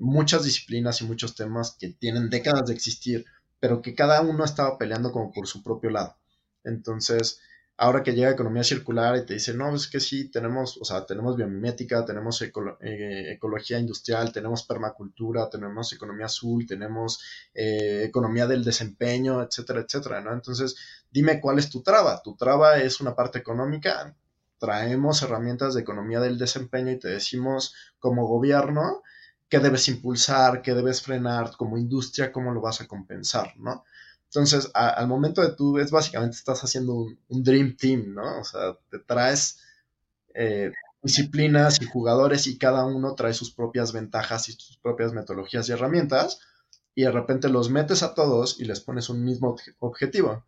Muchas disciplinas y muchos temas que tienen décadas de existir, pero que cada uno estaba peleando como por su propio lado. Entonces, ahora que llega economía circular y te dice, no, es que sí, tenemos, o sea, tenemos biomimética, tenemos eh, ecología industrial, tenemos permacultura, tenemos economía azul, tenemos eh, economía del desempeño, etcétera, etcétera, ¿no? Entonces, dime cuál es tu traba. Tu traba es una parte económica, traemos herramientas de economía del desempeño y te decimos como gobierno, qué debes impulsar, qué debes frenar, como industria, cómo lo vas a compensar, ¿no? Entonces, al momento de tú, es básicamente estás haciendo un, Dream Team, ¿no? O sea, te traes eh, disciplinas y jugadores y cada uno trae sus propias ventajas y sus propias metodologías y herramientas y de repente los metes a todos y les pones un mismo objetivo.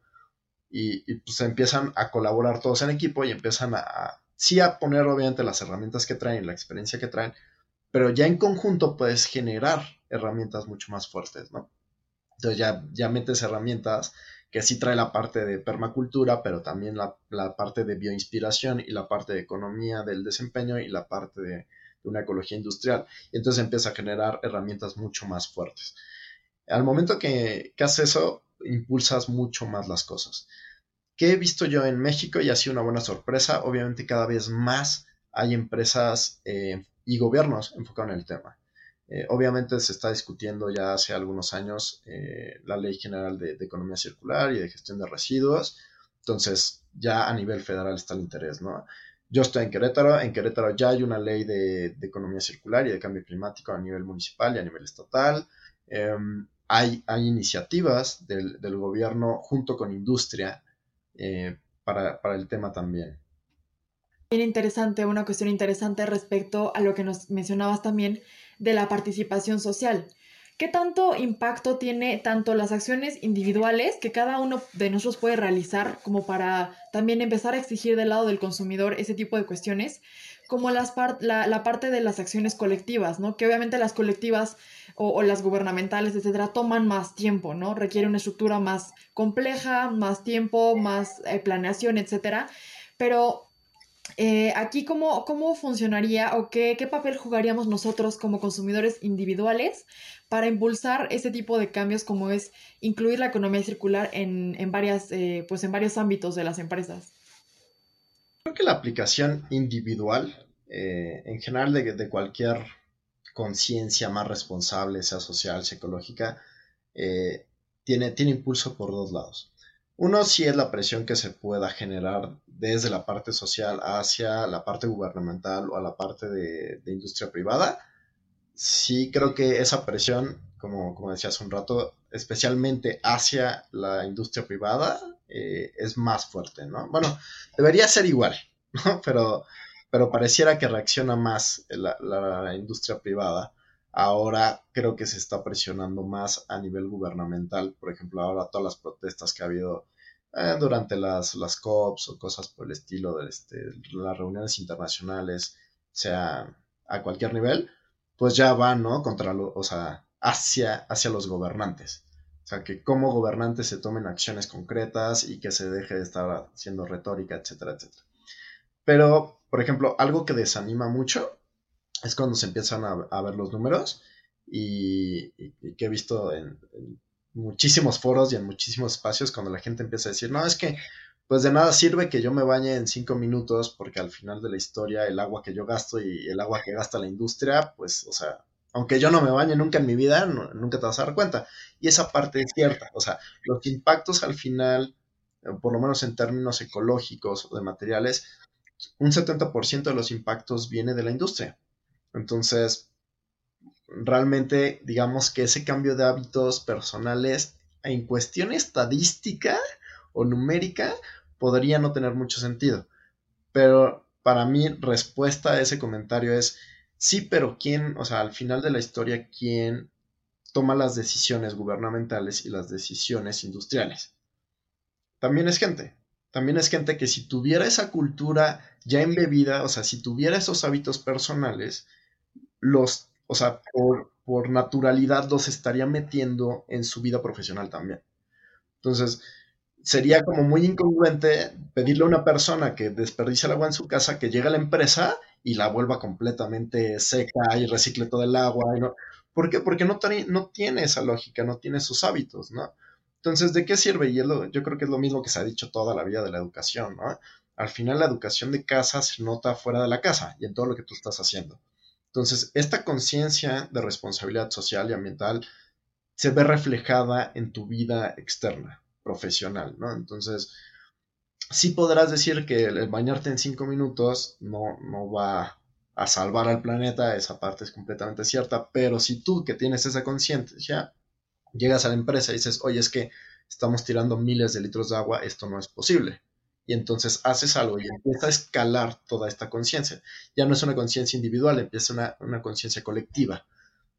Y, pues empiezan a colaborar todos en equipo y empiezan a, a, sí a poner obviamente las herramientas que traen, la experiencia que traen, pero ya en conjunto puedes generar herramientas mucho más fuertes, ¿no? Entonces ya, ya metes herramientas que sí trae la parte de permacultura, pero también la, parte de bioinspiración y la parte de economía del desempeño y la parte de, una ecología industrial. Y entonces empieza a generar herramientas mucho más fuertes. Al momento que, que haces eso, impulsas mucho más las cosas. ¿Qué he visto yo en México y ha sido una buena sorpresa? Obviamente cada vez más hay empresas eh, y gobiernos enfocados en el tema. Eh, obviamente se está discutiendo ya hace algunos años eh, la Ley General de, Economía Circular y de Gestión de Residuos, entonces ya a nivel federal está el interés, ¿no? Yo estoy en Querétaro, en Querétaro ya hay una ley de, economía circular y de cambio climático a nivel municipal y a nivel estatal. Em, hay, hay, iniciativas del, gobierno junto con industria eh, para, para el tema también bien interesante, una cuestión interesante respecto a lo que nos mencionabas también de la participación social. ¿Qué tanto impacto tiene tanto las acciones individuales que cada uno de nosotros puede realizar como para también empezar a exigir del lado del consumidor ese tipo de cuestiones, como las la, parte de las acciones colectivas, ¿no? Que obviamente las colectivas o, las gubernamentales, etcétera, toman más tiempo, ¿no? Requiere una estructura más compleja, más tiempo, más eh, planeación, etcétera. Pero eh, aquí, ¿cómo, ¿cómo funcionaría o qué, qué, papel jugaríamos nosotros como consumidores individuales para impulsar ese tipo de cambios como es incluir la economía circular en, en varias, eh, pues en varios ámbitos de las empresas? Creo que la aplicación individual, eh, en general de, de cualquier conciencia más responsable, sea social, sea ecológica, tiene, tiene impulso por dos lados. Uno sí es la presión que se pueda generar desde la parte social hacia la parte gubernamental o a la parte de, industria privada. Sí creo que esa presión, como, como decía hace un rato, especialmente hacia la industria privada, eh, es más fuerte, ¿no? Bueno, debería ser igual, ¿no? Pero, pero pareciera que reacciona más la, la industria privada Ahora creo que se está presionando más a nivel gubernamental. Por ejemplo, ahora todas las protestas que ha habido eh, durante las, las COPs o cosas por el estilo de este, las reuniones internacionales, sea a cualquier nivel, pues ya van, ¿no? Contra, lo, o sea, hacia, hacia los gobernantes. O sea, que como gobernantes se tomen acciones concretas y que se deje de estar haciendo retórica, etcétera, etcétera. Pero, por ejemplo, algo que desanima mucho es cuando se empiezan a, ver los números y, que he visto en, muchísimos foros y en muchísimos espacios cuando la gente empieza a decir, no, es que pues de nada sirve que yo me bañe en cinco minutos porque al final de la historia el agua que yo gasto y el agua que gasta la industria, pues, o sea, aunque yo no me bañe nunca en mi vida, nunca te vas a dar cuenta. Y esa parte es cierta, o sea, los impactos al final, eh, por lo menos en términos ecológicos o de materiales, un 70% de los impactos viene de la industria. Entonces, realmente, digamos que ese cambio de hábitos personales en cuestión estadística o numérica podría no tener mucho sentido. Pero para mí, respuesta a ese comentario es, sí, pero ¿quién, o sea, al final de la historia, quién toma las decisiones gubernamentales y las decisiones industriales? También es gente. También es gente que si tuviera esa cultura ya embebida, o sea, si tuviera esos hábitos personales, los, o sea, por, por naturalidad los estaría metiendo en su vida profesional también. Entonces, sería como muy incongruente pedirle a una persona que desperdicia el agua en su casa que llegue a la empresa y la vuelva completamente seca y recicle todo el agua. Y no, ¿Por qué? Porque no, tiene esa lógica, no tiene esos hábitos, ¿no? Entonces, ¿de qué sirve? Y yo creo que es lo mismo que se ha dicho toda la vida de la educación, ¿no? Al final la educación de casa se nota fuera de la casa y en todo lo que tú estás haciendo. Entonces, esta conciencia de responsabilidad social y ambiental se ve reflejada en tu vida externa, profesional, ¿no? Entonces, sí podrás decir que el bañarte en cinco minutos no, no va a salvar al planeta, esa parte es completamente cierta, pero si tú que tienes esa conciencia, llegas a la empresa y dices, oye, es que estamos tirando miles de litros de agua, esto no es posible y entonces haces algo y empieza a escalar toda esta conciencia. Ya no es una conciencia individual, empieza una, una conciencia colectiva.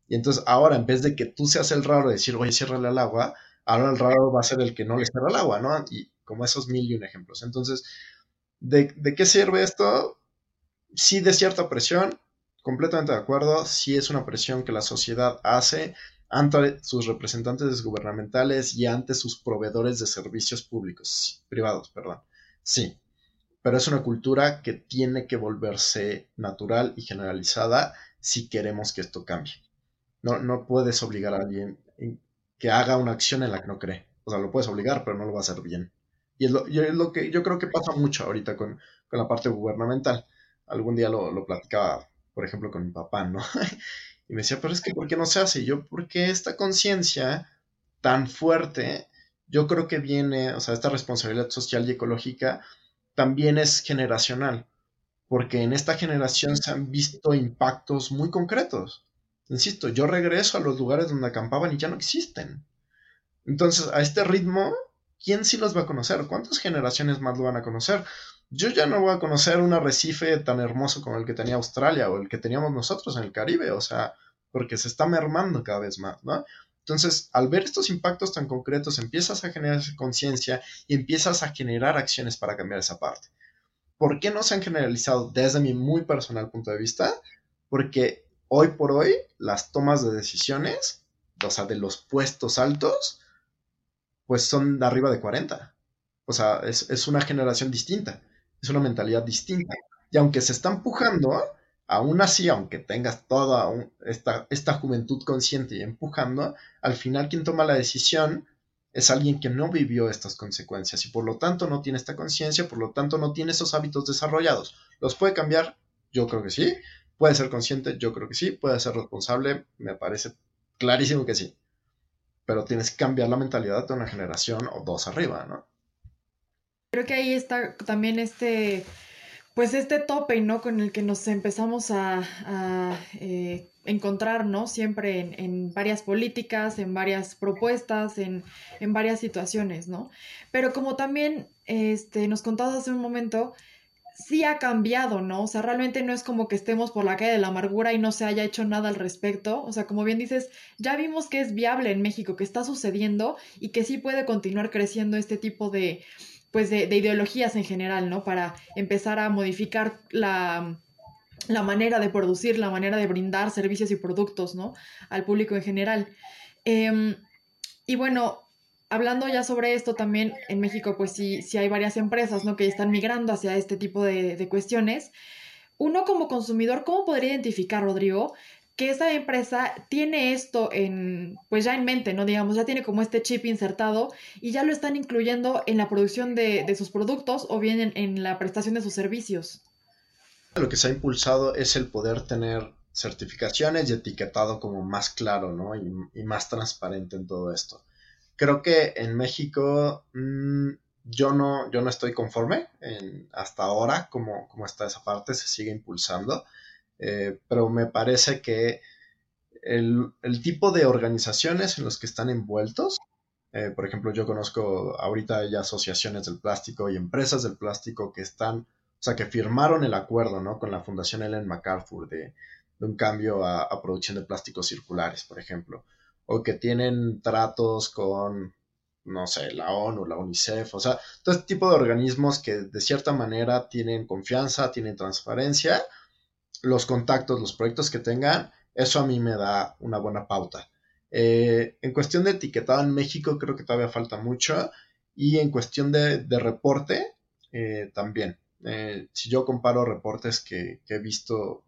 Y entonces ahora, en vez de que tú seas el raro de decir, oye, ciérrale al agua, ahora el raro va a ser el que no le cierra el agua, ¿no? Y como esos mil y un ejemplos. Entonces, ¿de, ¿de qué sirve esto? Sí, de cierta presión, completamente de acuerdo, sí es una presión que la sociedad hace ante sus representantes gubernamentales y ante sus proveedores de servicios públicos, privados, perdón. Sí, pero es una cultura que tiene que volverse natural y generalizada si queremos que esto cambie. No, no puedes obligar a alguien que haga una acción en la que no cree. O sea, lo puedes obligar, pero no lo va a hacer bien. Y es lo, que yo creo que pasa mucho ahorita con, la parte gubernamental. Algún día lo, lo, platicaba, por ejemplo, con mi papá, ¿no? y me decía, pero es que ¿por qué no se hace? Y yo, porque esta conciencia tan fuerte yo creo que viene, o sea, esta responsabilidad social y ecológica también es generacional, porque en esta generación se han visto impactos muy concretos. Insisto, yo regreso a los lugares donde acampaban y ya no existen. Entonces, a este ritmo, ¿quién sí los va a conocer? ¿Cuántas generaciones más lo van a conocer? Yo ya no voy a conocer un arrecife tan hermoso como el que tenía Australia o el que teníamos nosotros en el Caribe, o sea, porque se está mermando cada vez más, ¿no? Entonces, al ver estos impactos tan concretos, empiezas a generar conciencia y empiezas a generar acciones para cambiar esa parte. ¿Por qué no se han generalizado desde mi muy personal punto de vista? Porque hoy por hoy las tomas de decisiones, o sea, de los puestos altos, pues son de arriba de 40. O sea, es, es una generación distinta, es una mentalidad distinta. Y aunque se está empujando, aún así, aunque tengas toda esta, esta juventud consciente y empujando, al final quien toma la decisión es alguien que no vivió estas consecuencias y por lo tanto no tiene esta conciencia, por lo tanto no tiene esos hábitos desarrollados. ¿Los puede cambiar? Yo creo que sí. ¿Puede ser consciente? Yo creo que sí. ¿Puede ser responsable? Me parece clarísimo que sí. Pero tienes que cambiar la mentalidad de una generación o dos arriba, ¿no? Creo que ahí está también este pues este tope, ¿no? Con el que nos empezamos a, eh, encontrar, ¿no? Siempre en, varias políticas, en varias propuestas, en, varias situaciones, ¿no? Pero como también este, nos contabas hace un momento, sí ha cambiado, ¿no? O sea, realmente no es como que estemos por la calle de la amargura y no se haya hecho nada al respecto. O sea, como bien dices, ya vimos que es viable en México, que está sucediendo y que sí puede continuar creciendo este tipo de, pues, de, ideologías en general, ¿no? Para empezar a modificar la, la manera de producir, la manera de brindar servicios y productos, ¿no? Al público en general. Em, y bueno, hablando ya sobre esto también en México, pues sí, sí hay varias empresas, ¿no? Que están migrando hacia este tipo de, cuestiones. Uno como consumidor, ¿cómo podría identificar, Rodrigo, que esa empresa tiene esto en, pues ya en mente, ¿no? Digamos, ya tiene como este chip insertado y ya lo están incluyendo en la producción de, sus productos o bien en, la prestación de sus servicios. Lo que se ha impulsado es el poder tener certificaciones y etiquetado como más claro, ¿no? y más transparente en todo esto creo que en México mm, yo, no, yo no estoy conforme hasta ahora como, como está esa parte, se sigue impulsando, eh, pero me parece que el, tipo de organizaciones en los que están envueltos, eh, por ejemplo, yo conozco ahorita ya asociaciones del plástico y empresas del plástico que están, o sea, que firmaron el acuerdo, ¿no? Con la Fundación Ellen MacArthur de, un cambio a producción de plásticos circulares, por ejemplo o que tienen tratos con, no sé, la ONU, la UNICEF, o sea, todo este tipo de organismos que de cierta manera tienen confianza, tienen transparencia, los contactos, los proyectos que tengan, eso a mí me da una buena pauta. Eh, en cuestión de etiquetado en México creo que todavía falta mucho y en cuestión de, reporte eh, también. Eh, si yo comparo reportes que, que, he visto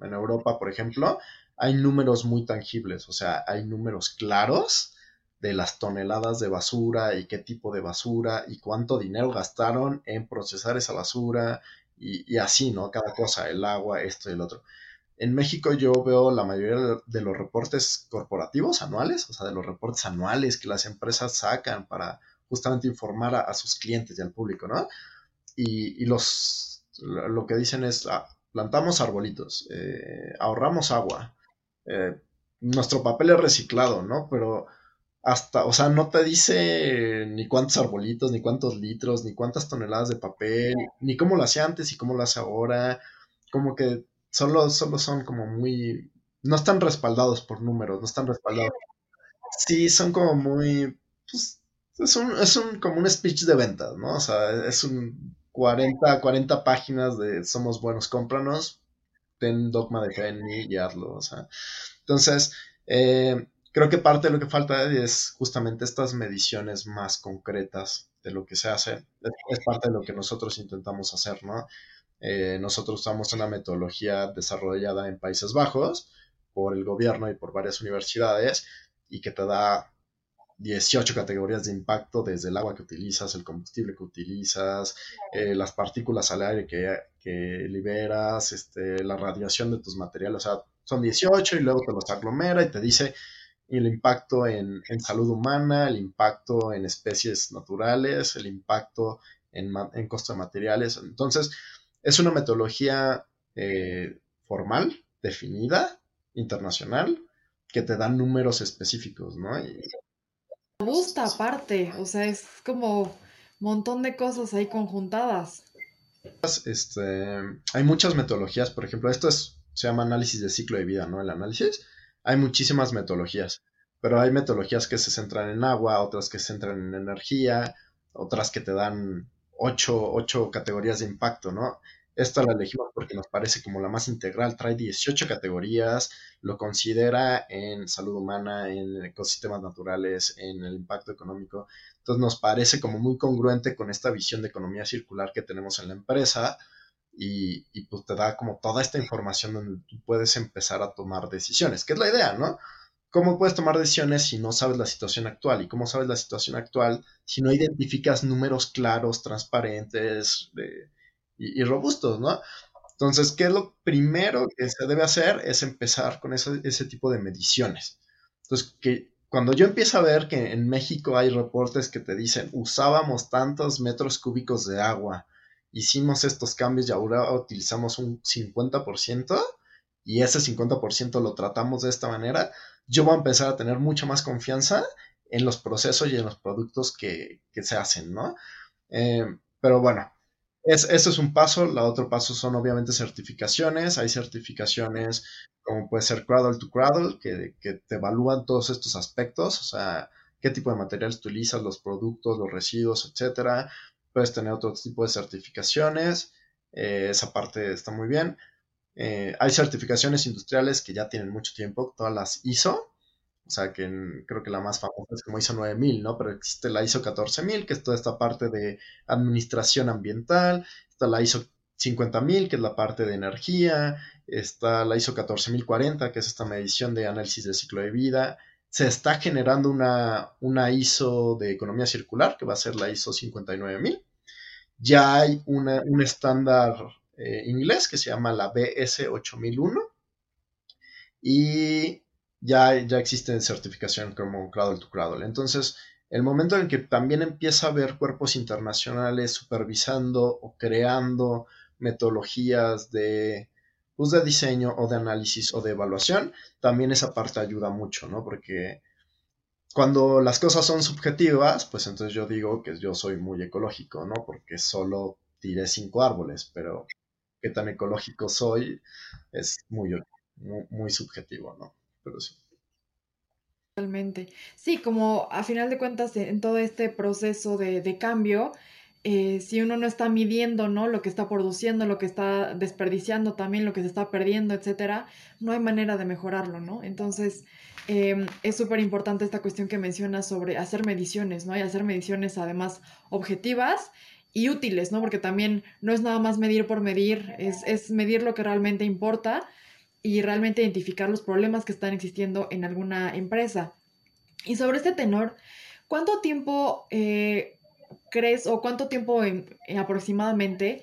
en Europa, por ejemplo, hay números muy tangibles, o sea, hay números claros de las toneladas de basura y qué tipo de basura y cuánto dinero gastaron en procesar esa basura y, así, ¿no? Cada cosa, el agua, esto y el otro. En México yo veo la mayoría de los reportes corporativos anuales, o sea, de los reportes anuales que las empresas sacan para justamente informar a, sus clientes y al público, ¿no? Y, los, lo que dicen es, ah, plantamos arbolitos, eh, ahorramos agua, eh, nuestro papel es reciclado, ¿no? Pero hasta, o sea, no te dice ni cuántos arbolitos, ni cuántos litros, ni cuántas toneladas de papel, ni cómo lo hace antes y cómo lo hace ahora. Como que solo, solo son como muy... No están respaldados por números, no están respaldados. Sí, son como muy... Pues, es un, es un, como un speech de ventas, ¿no? O sea, es un 40, 40 páginas de somos buenos, cómpranos, ten dogma de mí y hazlo. O sea. Entonces, eh, creo que parte de lo que falta es justamente estas mediciones más concretas de lo que se hace. Es, parte de lo que nosotros intentamos hacer, ¿no? Eh, nosotros usamos una metodología desarrollada en Países Bajos por el gobierno y por varias universidades y que te da 18 categorías de impacto, desde el agua que utilizas, el combustible que utilizas, eh, las partículas al aire que, liberas, este, la radiación de tus materiales, o sea, son 18 y luego te los aglomera y te dice el impacto en, salud humana, el impacto en especies naturales, el impacto en, en costo de materiales. Entonces, es una metodología eh, formal, definida, internacional, que te da números específicos, ¿no? gusta aparte, o sea, es como un montón de cosas ahí conjuntadas. Este, hay muchas metodologías, por ejemplo, esto es, se llama análisis de ciclo de vida, ¿no? El análisis. Hay muchísimas metodologías, pero hay metodologías que se centran en agua, otras que se centran en energía, otras que te dan ocho, ocho categorías de impacto, ¿no? Esta la elegimos porque nos parece como la más integral, trae 18 categorías, lo considera en salud humana, en ecosistemas naturales, en el impacto económico. Entonces nos parece como muy congruente con esta visión de economía circular que tenemos en la empresa y, pues te da como toda esta información donde tú puedes empezar a tomar decisiones, que es la idea, ¿no? ¿Cómo puedes tomar decisiones si no sabes la situación actual? ¿Y cómo sabes la situación actual si no identificas números claros, transparentes, de y, robustos, ¿no? Entonces, ¿qué es lo primero que se debe hacer? Es empezar con ese tipo de mediciones. Entonces, que cuando yo empiezo a ver que en México hay reportes que te dicen, usábamos tantos metros cúbicos de agua, hicimos estos cambios y ahora utilizamos un 50%, y ese 50% lo tratamos de esta manera, yo voy a empezar a tener mucha más confianza en los procesos y en los productos que, se hacen, ¿no? Eh, pero bueno, es, eso es un paso. La otro paso son obviamente certificaciones. Hay certificaciones como puede ser Cradle to Cradle, que, que te evalúan todos estos aspectos, o sea, qué tipo de materiales utilizas, los productos, los residuos, etcétera. Puedes tener otro tipo de certificaciones. Eh, esa parte está muy bien. Eh, hay certificaciones industriales que ya tienen mucho tiempo, todas las ISO. O sea, que creo que la más famosa es como ISO 9000, ¿no? Pero existe la ISO 14000, que es toda esta parte de administración ambiental. Está la ISO 50000, que es la parte de energía. Está la ISO 14040, que es esta medición de análisis de ciclo de vida. Se está generando una, una ISO de economía circular, que va a ser la ISO 59000. Ya hay un estándar eh, inglés que se llama la BS 8001 y ya, ya existe certificación como Cradle to Cradle. Entonces, el momento en que también empieza a haber cuerpos internacionales supervisando o creando metodologías de, pues, de diseño o de análisis o de evaluación, también esa parte ayuda mucho, ¿no? Porque cuando las cosas son subjetivas, pues entonces yo digo que yo soy muy ecológico, ¿no? Porque solo tiré cinco árboles, pero qué tan ecológico soy es muy, muy, subjetivo, ¿no? Pero sí. Totalmente. Sí, como a final de cuentas en todo este proceso de, cambio, eh, si uno no está midiendo, ¿no? Lo que está produciendo, lo que está desperdiciando también, lo que se está perdiendo, etcétera, no hay manera de mejorarlo, ¿no? Entonces, em, es súper importante esta cuestión que mencionas sobre hacer mediciones, ¿no? Y hacer mediciones además objetivas y útiles, ¿no? Porque también no es nada más medir por medir, es, medir lo que realmente importa y realmente identificar los problemas que están existiendo en alguna empresa. Y sobre este tenor, ¿cuánto tiempo eh, crees o cuánto tiempo aproximadamente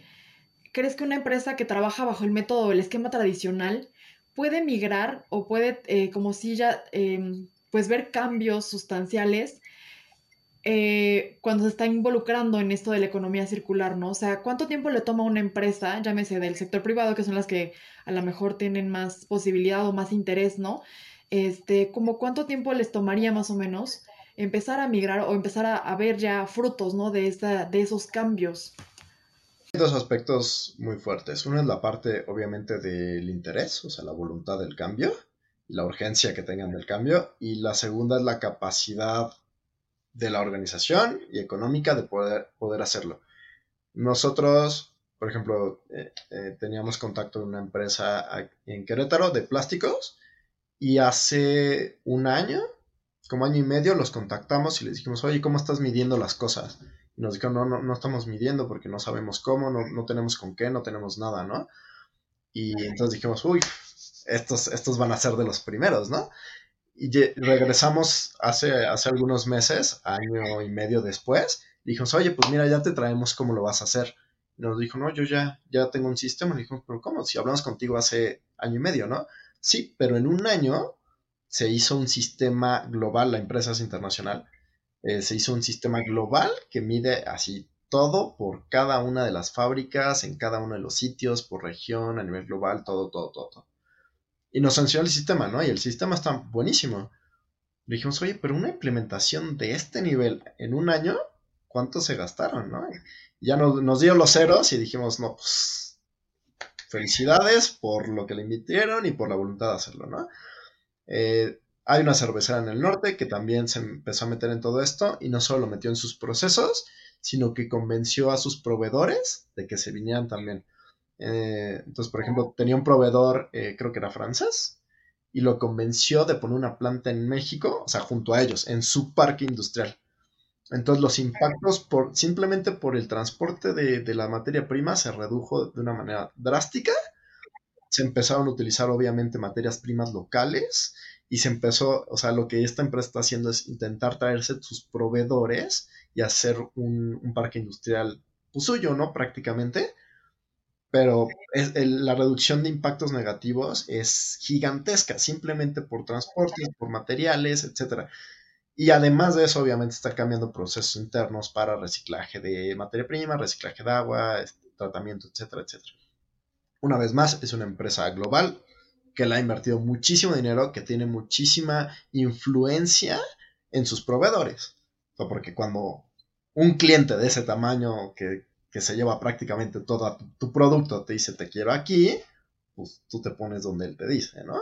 crees que una empresa que trabaja bajo el método o el esquema tradicional puede migrar o puede, eh, como si ya, em, pues ver cambios sustanciales eh, cuando se está involucrando en esto de la economía circular, ¿no? O sea, ¿cuánto tiempo le toma a una empresa, llámese del sector privado, que son las que a lo mejor tienen más posibilidad o más interés, ¿no? Este, como cuánto tiempo les tomaría más o menos empezar a migrar o empezar a, ver ya frutos, ¿no? De, esta, de esos cambios. Hay dos aspectos muy fuertes. Uno es la parte, obviamente, del interés, o sea, la voluntad del cambio, la urgencia que tengan del cambio. Y la segunda es la capacidad de la organización y económica de poder, poder hacerlo. Nosotros, por ejemplo, eh, eh, teníamos contacto con una empresa en Querétaro de plásticos y hace un año, como año y medio, los contactamos y les dijimos, oye, ¿cómo estás midiendo las cosas? Y nos dijeron, no, no, no estamos midiendo porque no sabemos cómo, no, no tenemos con qué, no tenemos nada, ¿no? Y entonces dijimos, uy, estos, estos van a ser de los primeros, ¿no? Y regresamos hace, hace algunos meses, año y medio después, dijimos, oye, pues mira, ya te traemos cómo lo vas a hacer. Y nos dijo, no, yo ya, ya tengo un sistema. Le dijimos, pero ¿cómo? Si hablamos contigo hace año y medio, ¿no? Sí, pero en un año se hizo un sistema global, la empresa es internacional, eh, se hizo un sistema global que mide así todo por cada una de las fábricas, en cada uno de los sitios, por región, a nivel global, todo, todo, todo. todo y nos sancionó el sistema, ¿no? Y el sistema está buenísimo. Le dijimos, oye, pero una implementación de este nivel en un año, ¿cuánto se gastaron, no? Ya nos, dio los ceros y dijimos, no, pues, felicidades por lo que le invitieron y por la voluntad de hacerlo, ¿no? Eh, hay una cervecera en el norte que también se empezó a meter en todo esto y no solo lo metió en sus procesos, sino que convenció a sus proveedores de que se vinieran también. Eh, entonces, por ejemplo, tenía un proveedor, eh, creo que era francés, y lo convenció de poner una planta en México, o sea, junto a ellos, en su parque industrial. Entonces, los impactos por, simplemente por el transporte de, de la materia prima se redujo de una manera drástica. Se empezaron a utilizar, obviamente, materias primas locales y se empezó, o sea, lo que esta empresa está haciendo es intentar traerse sus proveedores y hacer un, parque industrial pues, suyo, ¿no? Prácticamente pero la reducción de impactos negativos es gigantesca, simplemente por transportes, por materiales, etc. Y además de eso, obviamente, está cambiando procesos internos para reciclaje de materia prima, reciclaje de agua, este, tratamiento, etcétera, etcétera. Una vez más, es una empresa global que le ha invertido muchísimo dinero, que tiene muchísima influencia en sus proveedores. porque cuando un cliente de ese tamaño que que se lleva prácticamente todo tu, producto, te dice te quiero aquí, pues tú te pones donde él te dice, ¿no?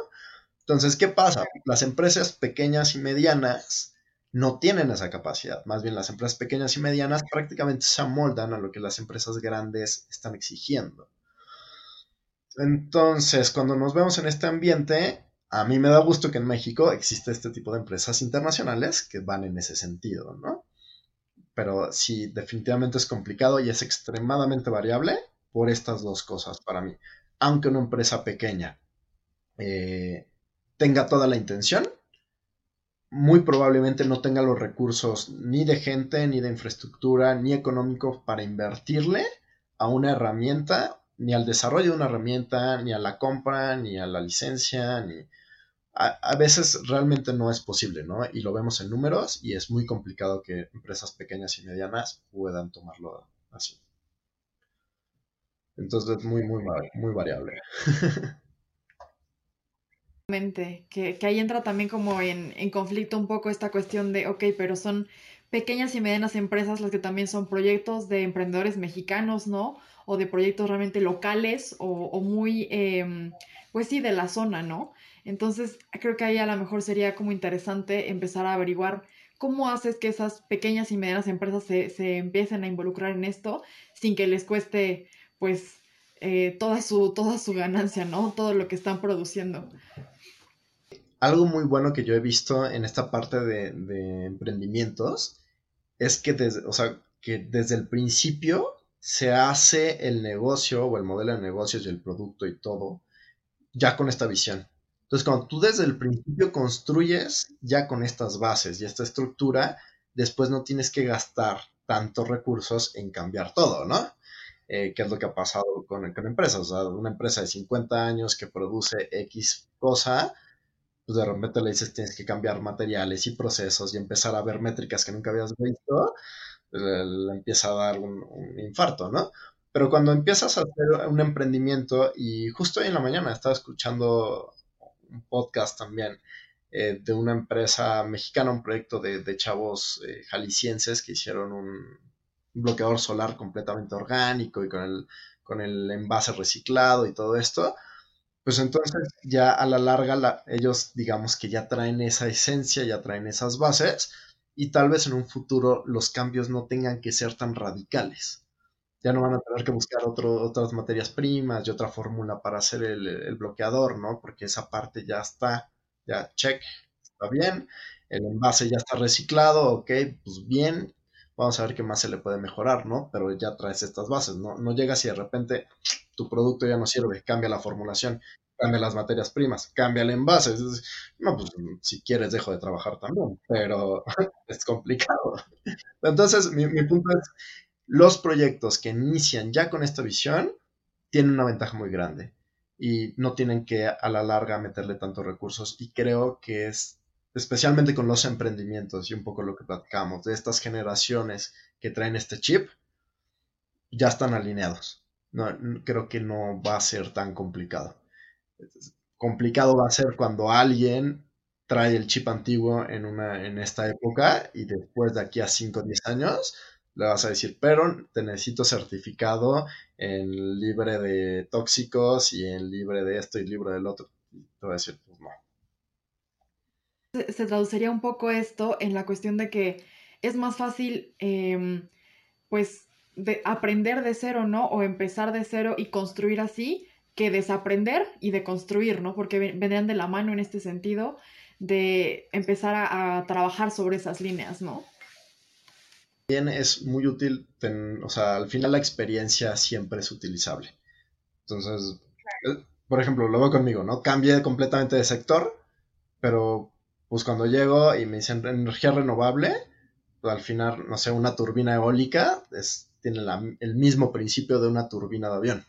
Entonces, ¿qué pasa? Las empresas pequeñas y medianas no tienen esa capacidad. Más bien las empresas pequeñas y medianas prácticamente se amoldan a lo que las empresas grandes están exigiendo. Entonces, cuando nos vemos en este ambiente, a mí me da gusto que en México existe este tipo de empresas internacionales que van en ese sentido, ¿no? Pero sí, definitivamente es complicado y es extremadamente variable por estas dos cosas para mí. Aunque una empresa pequeña eh, tenga toda la intención, muy probablemente no tenga los recursos ni de gente, ni de infraestructura, ni económicos para invertirle a una herramienta, ni al desarrollo de una herramienta, ni a la compra, ni a la licencia, ni... A, veces realmente no es posible, ¿no? Y lo vemos en números y es muy complicado que empresas pequeñas y medianas puedan tomarlo así. Entonces es muy, muy, muy variable. Que, que ahí entra también como en, en, conflicto un poco esta cuestión de, ok, pero son pequeñas y medianas empresas las que también son proyectos de emprendedores mexicanos, ¿no? O de proyectos realmente locales o, o muy, eh, pues sí, de la zona, ¿no? Entonces, creo que ahí a lo mejor sería como interesante empezar a averiguar cómo haces que esas pequeñas y medianas empresas se, se empiecen a involucrar en esto sin que les cueste, pues, eh, toda, su, toda su ganancia, ¿no? Todo lo que están produciendo algo muy bueno que yo he visto en esta parte de, emprendimientos es que desde, o sea, que desde el principio se hace el negocio o el modelo de negocios y el producto y todo ya con esta visión. Entonces, cuando tú desde el principio construyes ya con estas bases y esta estructura, después no tienes que gastar tantos recursos en cambiar todo, ¿no? Eh, que es lo que ha pasado con, con empresas. O sea, una empresa de 50 años que produce X cosa, pues de repente le dices tienes que cambiar materiales y procesos y empezar a ver métricas que nunca habías visto, le, empieza a dar un, infarto, ¿no? Pero cuando empiezas a hacer un emprendimiento, y justo hoy en la mañana estaba escuchando un podcast también eh, de una empresa mexicana, un proyecto de, chavos eh, jaliscienses que hicieron un, bloqueador solar completamente orgánico y con el, con el envase reciclado y todo esto pues entonces ya a la larga ellos digamos que ya traen esa esencia, ya traen esas bases y tal vez en un futuro los cambios no tengan que ser tan radicales. Ya no van a tener que buscar otras materias primas y otra fórmula para hacer el, bloqueador, ¿no? Porque esa parte ya está, ya check, está bien, el envase ya está reciclado, ok, pues bien, vamos a ver qué más se le puede mejorar, ¿no? Pero ya traes estas bases, ¿no? No llegas y de repente tu producto ya no sirve, cambia la formulación, cambia las materias primas, cambia el envase. No, pues si quieres dejo de trabajar también, pero es complicado. Entonces, mi, punto es, los proyectos que inician ya con esta visión tienen una ventaja muy grande y no tienen que a la larga meterle tantos recursos y creo que es especialmente con los emprendimientos y un poco lo que platicamos de estas generaciones que traen este chip, ya están alineados no, creo que no va a ser tan complicado. Complicado va a ser cuando alguien trae el chip antiguo en, una, en esta época y después de aquí a 5 o 10 años le vas a decir, pero te necesito certificado en libre de tóxicos y en libre de esto y libre del otro. te va a decir, pues no. Se, traduciría un poco esto en la cuestión de que es más fácil, em, pues, de aprender de cero, ¿no? O empezar de cero y construir así, que desaprender y de construir, ¿no? Porque vendrían de la mano en este sentido de empezar a, trabajar sobre esas líneas, ¿no? También es muy útil, o sea, al final la experiencia siempre es utilizable. Entonces, eh, por ejemplo, lo veo conmigo, ¿no? Cambié completamente de sector, pero pues cuando llego y me dicen energía renovable, pues al final, no sé, una turbina eólica es tiene el mismo principio de una turbina de avión.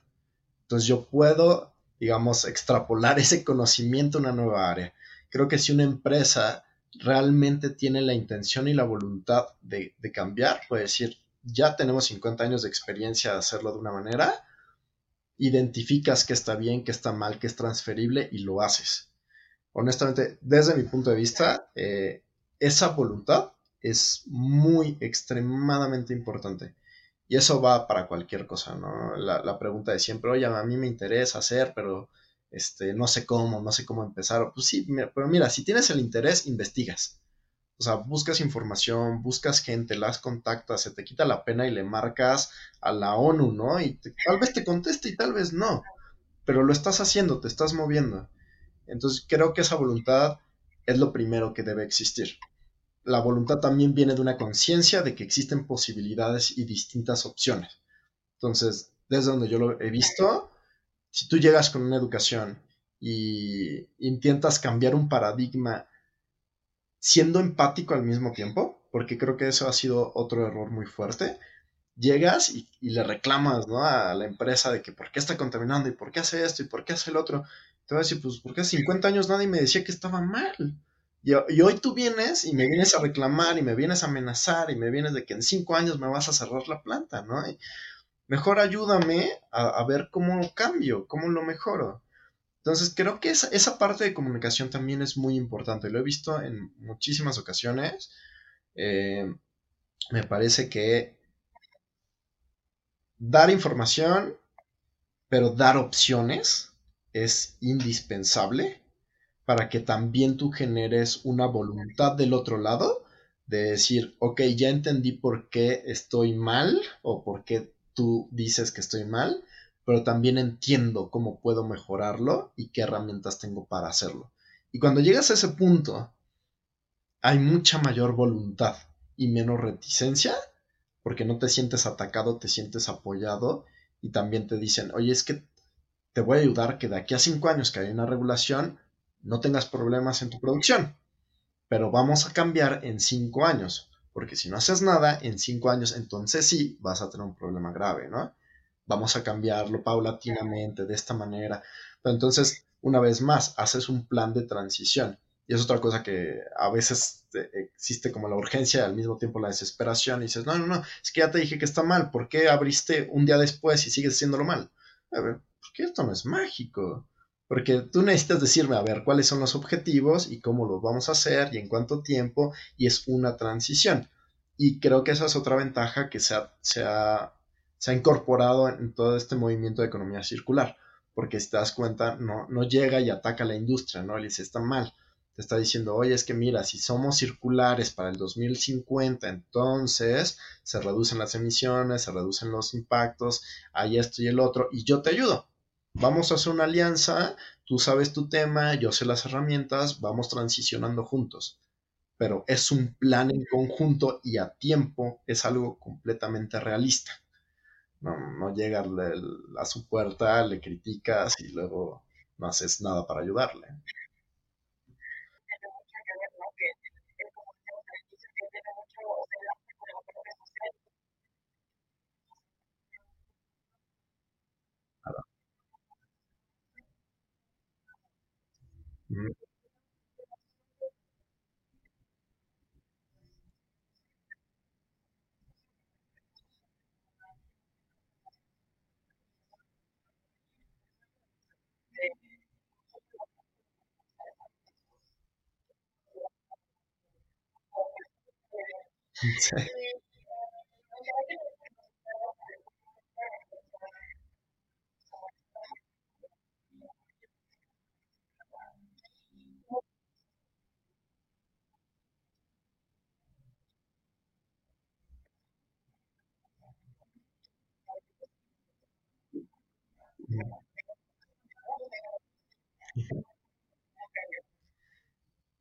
Entonces yo puedo, digamos, extrapolar ese conocimiento a una nueva área. Creo que si una empresa realmente tiene la intención y la voluntad de, cambiar, puede decir, ya tenemos 50 años de experiencia de hacerlo de una manera, identificas qué está bien, qué está mal, qué es transferible y lo haces. Honestamente, desde mi punto de vista, eh, esa voluntad es muy extremadamente importante Y eso va para cualquier cosa, ¿no? La, pregunta de siempre, oye, a mí me interesa hacer, pero este, no sé cómo, no sé cómo empezar. Pues sí, pero mira, si tienes el interés, investigas. O sea, buscas información, buscas gente, las contactas, se te quita la pena y le marcas a la ONU, ¿no? Y tal vez te conteste y tal vez no, pero lo estás haciendo, te estás moviendo. Entonces creo que esa voluntad es lo primero que debe existir. La voluntad también viene de una conciencia de que existen posibilidades y distintas opciones. Entonces, desde donde yo lo he visto, si tú llegas con una educación y intentas cambiar un paradigma siendo empático al mismo tiempo, porque creo que eso ha sido otro error muy fuerte. Llegas y, le reclamas ¿no? a la empresa de que por qué está contaminando y por qué hace esto y por qué hace el otro. Te voy a decir, pues porque hace 50 años nadie me decía que estaba mal. Y, hoy tú vienes y me vienes a reclamar y me vienes a amenazar y me vienes de que en 5 años me vas a cerrar la planta, ¿no? mejor ayúdame a, ver cómo cambio, cómo lo mejoro. Entonces creo que esa, esa, parte de comunicación también es muy importante. Lo he visto en muchísimas ocasiones. Eh, me parece que dar información, pero dar opciones es indispensable para que también tú generes una voluntad del otro lado de decir, ok, ya entendí por qué estoy mal o por qué tú dices que estoy mal pero también entiendo cómo puedo mejorarlo y qué herramientas tengo para hacerlo. Y cuando llegas a ese punto, hay mucha mayor voluntad y menos reticencia, porque no te sientes atacado, te sientes apoyado y también te dicen, oye, es que te voy a ayudar que de aquí a cinco años que hay una regulación, no tengas problemas en tu producción. Pero vamos a cambiar en cinco años, porque si no haces nada, en cinco años, entonces sí vas a tener un problema grave, ¿no? vamos a cambiarlo paulatinamente de esta manera. Pero entonces, una vez más, haces un plan de transición. Y es otra cosa que a veces eh, existe como la urgencia y al mismo tiempo la desesperación. Y dices, no, no, no, es que ya te dije que está mal. ¿Por qué abriste un día después y sigues haciéndolo mal? A ver, porque esto no es mágico. Porque tú necesitas decirme, a ver, cuáles son los objetivos y cómo los vamos a hacer y en cuánto tiempo. Y es una transición. Y creo que esa es otra ventaja que se ha se ha incorporado en todo este movimiento de economía circular, porque si te das cuenta, no, no llega y ataca a la industria, ¿no? Le dice, está mal. Te está diciendo, oye, es que mira, si somos circulares para el 2050, entonces se reducen las emisiones, se reducen los impactos, hay esto y el otro, y yo te ayudo. Vamos a hacer una alianza, tú sabes tu tema, yo sé las herramientas, vamos transicionando juntos. Pero es un plan en conjunto y a tiempo es algo completamente realista. No, no llega a su puerta, le criticas y luego no haces nada para ayudarle. Mm.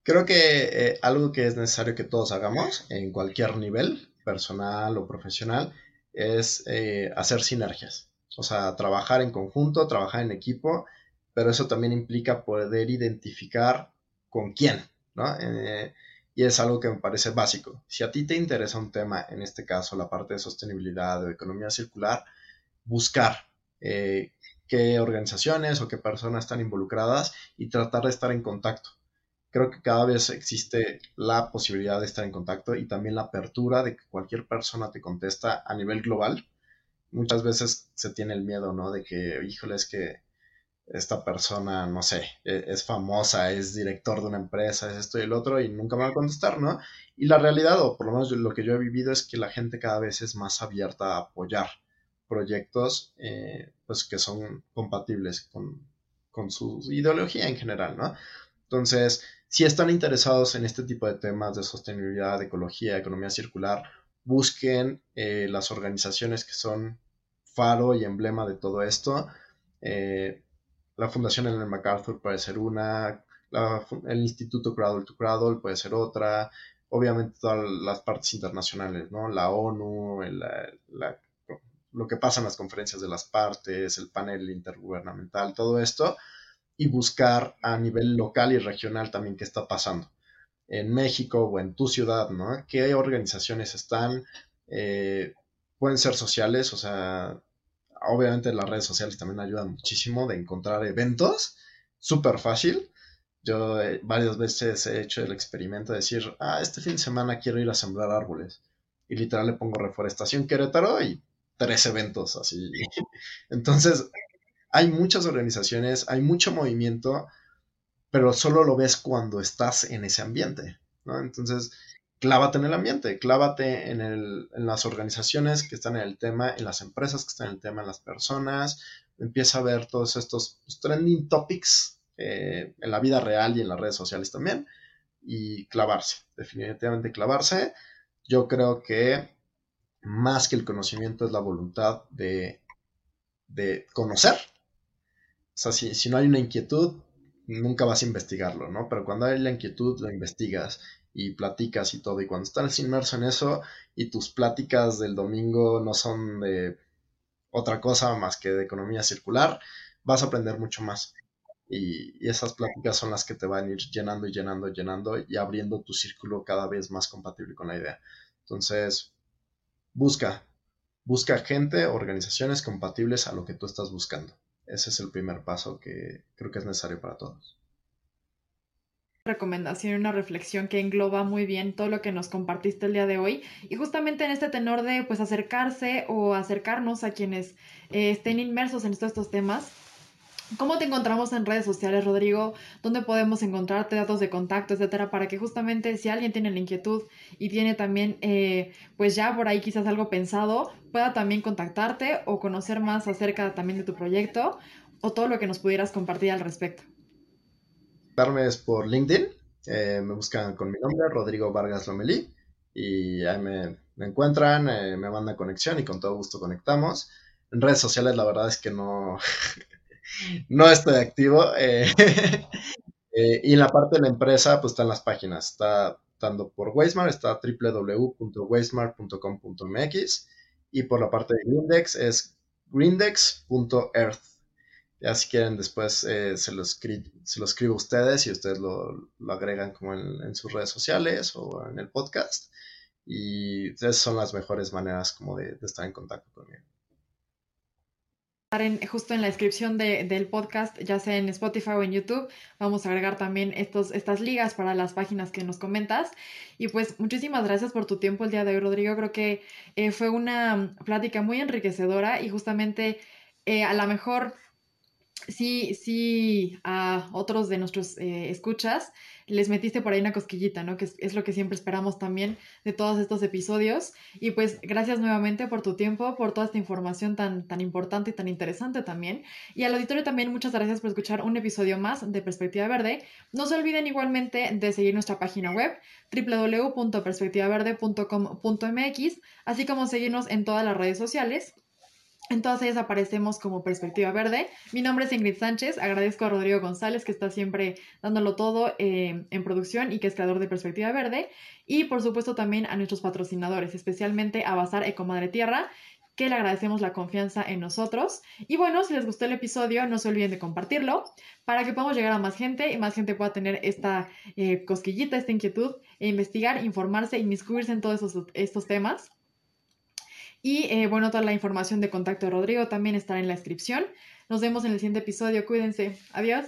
Creo que eh, algo que es necesario que todos hagamos en cualquier nivel, personal o profesional, es eh, hacer sinergias. O sea, trabajar en conjunto, trabajar en equipo, pero eso también implica poder identificar con quién, ¿no? Eh, y es algo que me parece básico. Si a ti te interesa un tema, en este caso la parte de sostenibilidad o economía circular, buscar qué organizaciones o qué personas están involucradas y tratar de estar en contacto creo que cada vez existe la posibilidad de estar en contacto y también la apertura de que cualquier persona te contesta a nivel global. Muchas veces se tiene el miedo, ¿no? De que, híjole, es que esta persona, no sé, e, es, famosa, es director de una empresa, es esto y el otro, y nunca me va a contestar, ¿no? Y la realidad, o por lo menos lo que yo he vivido, es que la gente cada vez es más abierta a apoyar proyectos eh, pues que son compatibles con, con su ideología en general, ¿no? Entonces, si están interesados en este tipo de temas de sostenibilidad, ecología, economía circular, busquen eh, las organizaciones que son faro y emblema de todo esto. Eh, la Fundación Ellen MacArthur puede ser una, el Instituto Cradle to Cradle puede ser otra, obviamente todas las partes internacionales, ¿no? La ONU, lo que pasa en las conferencias de las partes, el panel intergubernamental, todo esto, y buscar a nivel local y regional también qué está pasando en México o en tu ciudad, ¿no? ¿Qué organizaciones están? Eh, pueden ser sociales, o sea, obviamente las redes sociales también ayudan muchísimo de encontrar eventos, súper fácil. Yo eh, varias veces he hecho el experimento de decir, ah, este fin de semana quiero ir a sembrar árboles. Y literal le pongo reforestación Querétaro y tres eventos así. Entonces, hay muchas organizaciones, hay mucho movimiento, pero solo lo ves cuando estás en ese ambiente. Entonces, clávate en el ambiente, clávate en, las organizaciones que están en el tema, en las empresas que están en el tema, en las personas, empieza a ver todos estos pues, trending topics eh, en la vida real y en las redes sociales también, y clavarse, definitivamente clavarse. Yo creo que más que el conocimiento es la voluntad de conocer. O sea, si, no hay una inquietud, nunca vas a investigarlo, ¿no? Pero cuando hay la inquietud, lo investigas y platicas y todo. Y cuando estás inmerso en eso y tus pláticas del domingo no son de otra cosa más que de economía circular, vas a aprender mucho más. Y, esas pláticas son las que te van a ir llenando y llenando, y llenando y abriendo tu círculo cada vez más compatible con la idea. Entonces, busca, busca gente, organizaciones compatibles a lo que tú estás buscando. Ese es el primer paso que creo que es necesario para todos recomendación y una reflexión que engloba muy bien todo lo que nos compartiste el día de hoy y justamente en este tenor de pues acercarse o acercarnos a quienes eh, estén inmersos en todos estos temas. ¿Cómo te encontramos en redes sociales, Rodrigo? ¿Dónde podemos encontrarte datos de contacto, etcétera? Para que justamente si alguien tiene la inquietud y tiene también, eh, pues ya por ahí quizás algo pensado, pueda también contactarte o conocer más acerca también de tu proyecto o todo lo que nos pudieras compartir al respecto es por LinkedIn. Eh, me buscan con mi nombre, Rodrigo Vargas Lomelí, y ahí me, encuentran, eh, me mandan conexión y con todo gusto conectamos. En redes sociales la verdad es que no, no estoy activo. Eh, y en la parte de la empresa, pues están las páginas. Está dando por Weismar, está www.weismar.com.mx y por la parte de Grindex es grindex.earth. Ya si quieren después eh, se, lo escribo a ustedes y ustedes lo, agregan como en, sus redes sociales o en el podcast. Y esas son las mejores maneras como de, estar en contacto conmigo. Justo en la descripción del podcast, ya sea en Spotify o en YouTube, vamos a agregar también estos, estas ligas para las páginas que nos comentas. Y pues muchísimas gracias por tu tiempo el día de hoy, Rodrigo. Creo que eh, fue una plática muy enriquecedora y justamente eh, a lo mejor sí, sí, a otros de nuestros eh, escuchas les metiste por ahí una cosquillita, ¿no? Que es, lo que siempre esperamos también de todos estos episodios. Y pues gracias nuevamente por tu tiempo, por toda esta información tan, tan importante y tan interesante también. Y al auditorio también muchas gracias por escuchar un episodio más de Perspectiva Verde. No se olviden igualmente de seguir nuestra página web www.perspectivaverde.com.mx, así como seguirnos en todas las redes sociales entonces aparecemos como Perspectiva Verde. Mi nombre es Ingrid Sánchez. Agradezco a Rodrigo González que está siempre dándolo todo eh, en producción y que es creador de Perspectiva Verde. Y por supuesto también a nuestros patrocinadores, especialmente a Bazar Ecomadre Tierra, que le agradecemos la confianza en nosotros. Y bueno, si les gustó el episodio, no se olviden de compartirlo para que podamos llegar a más gente y más gente pueda tener esta eh, cosquillita, esta inquietud e investigar, informarse, inmiscuirse en todos estos temas. Y eh, bueno, toda la información de contacto de Rodrigo también estará en la descripción. Nos vemos en el siguiente episodio. Cuídense. Adiós.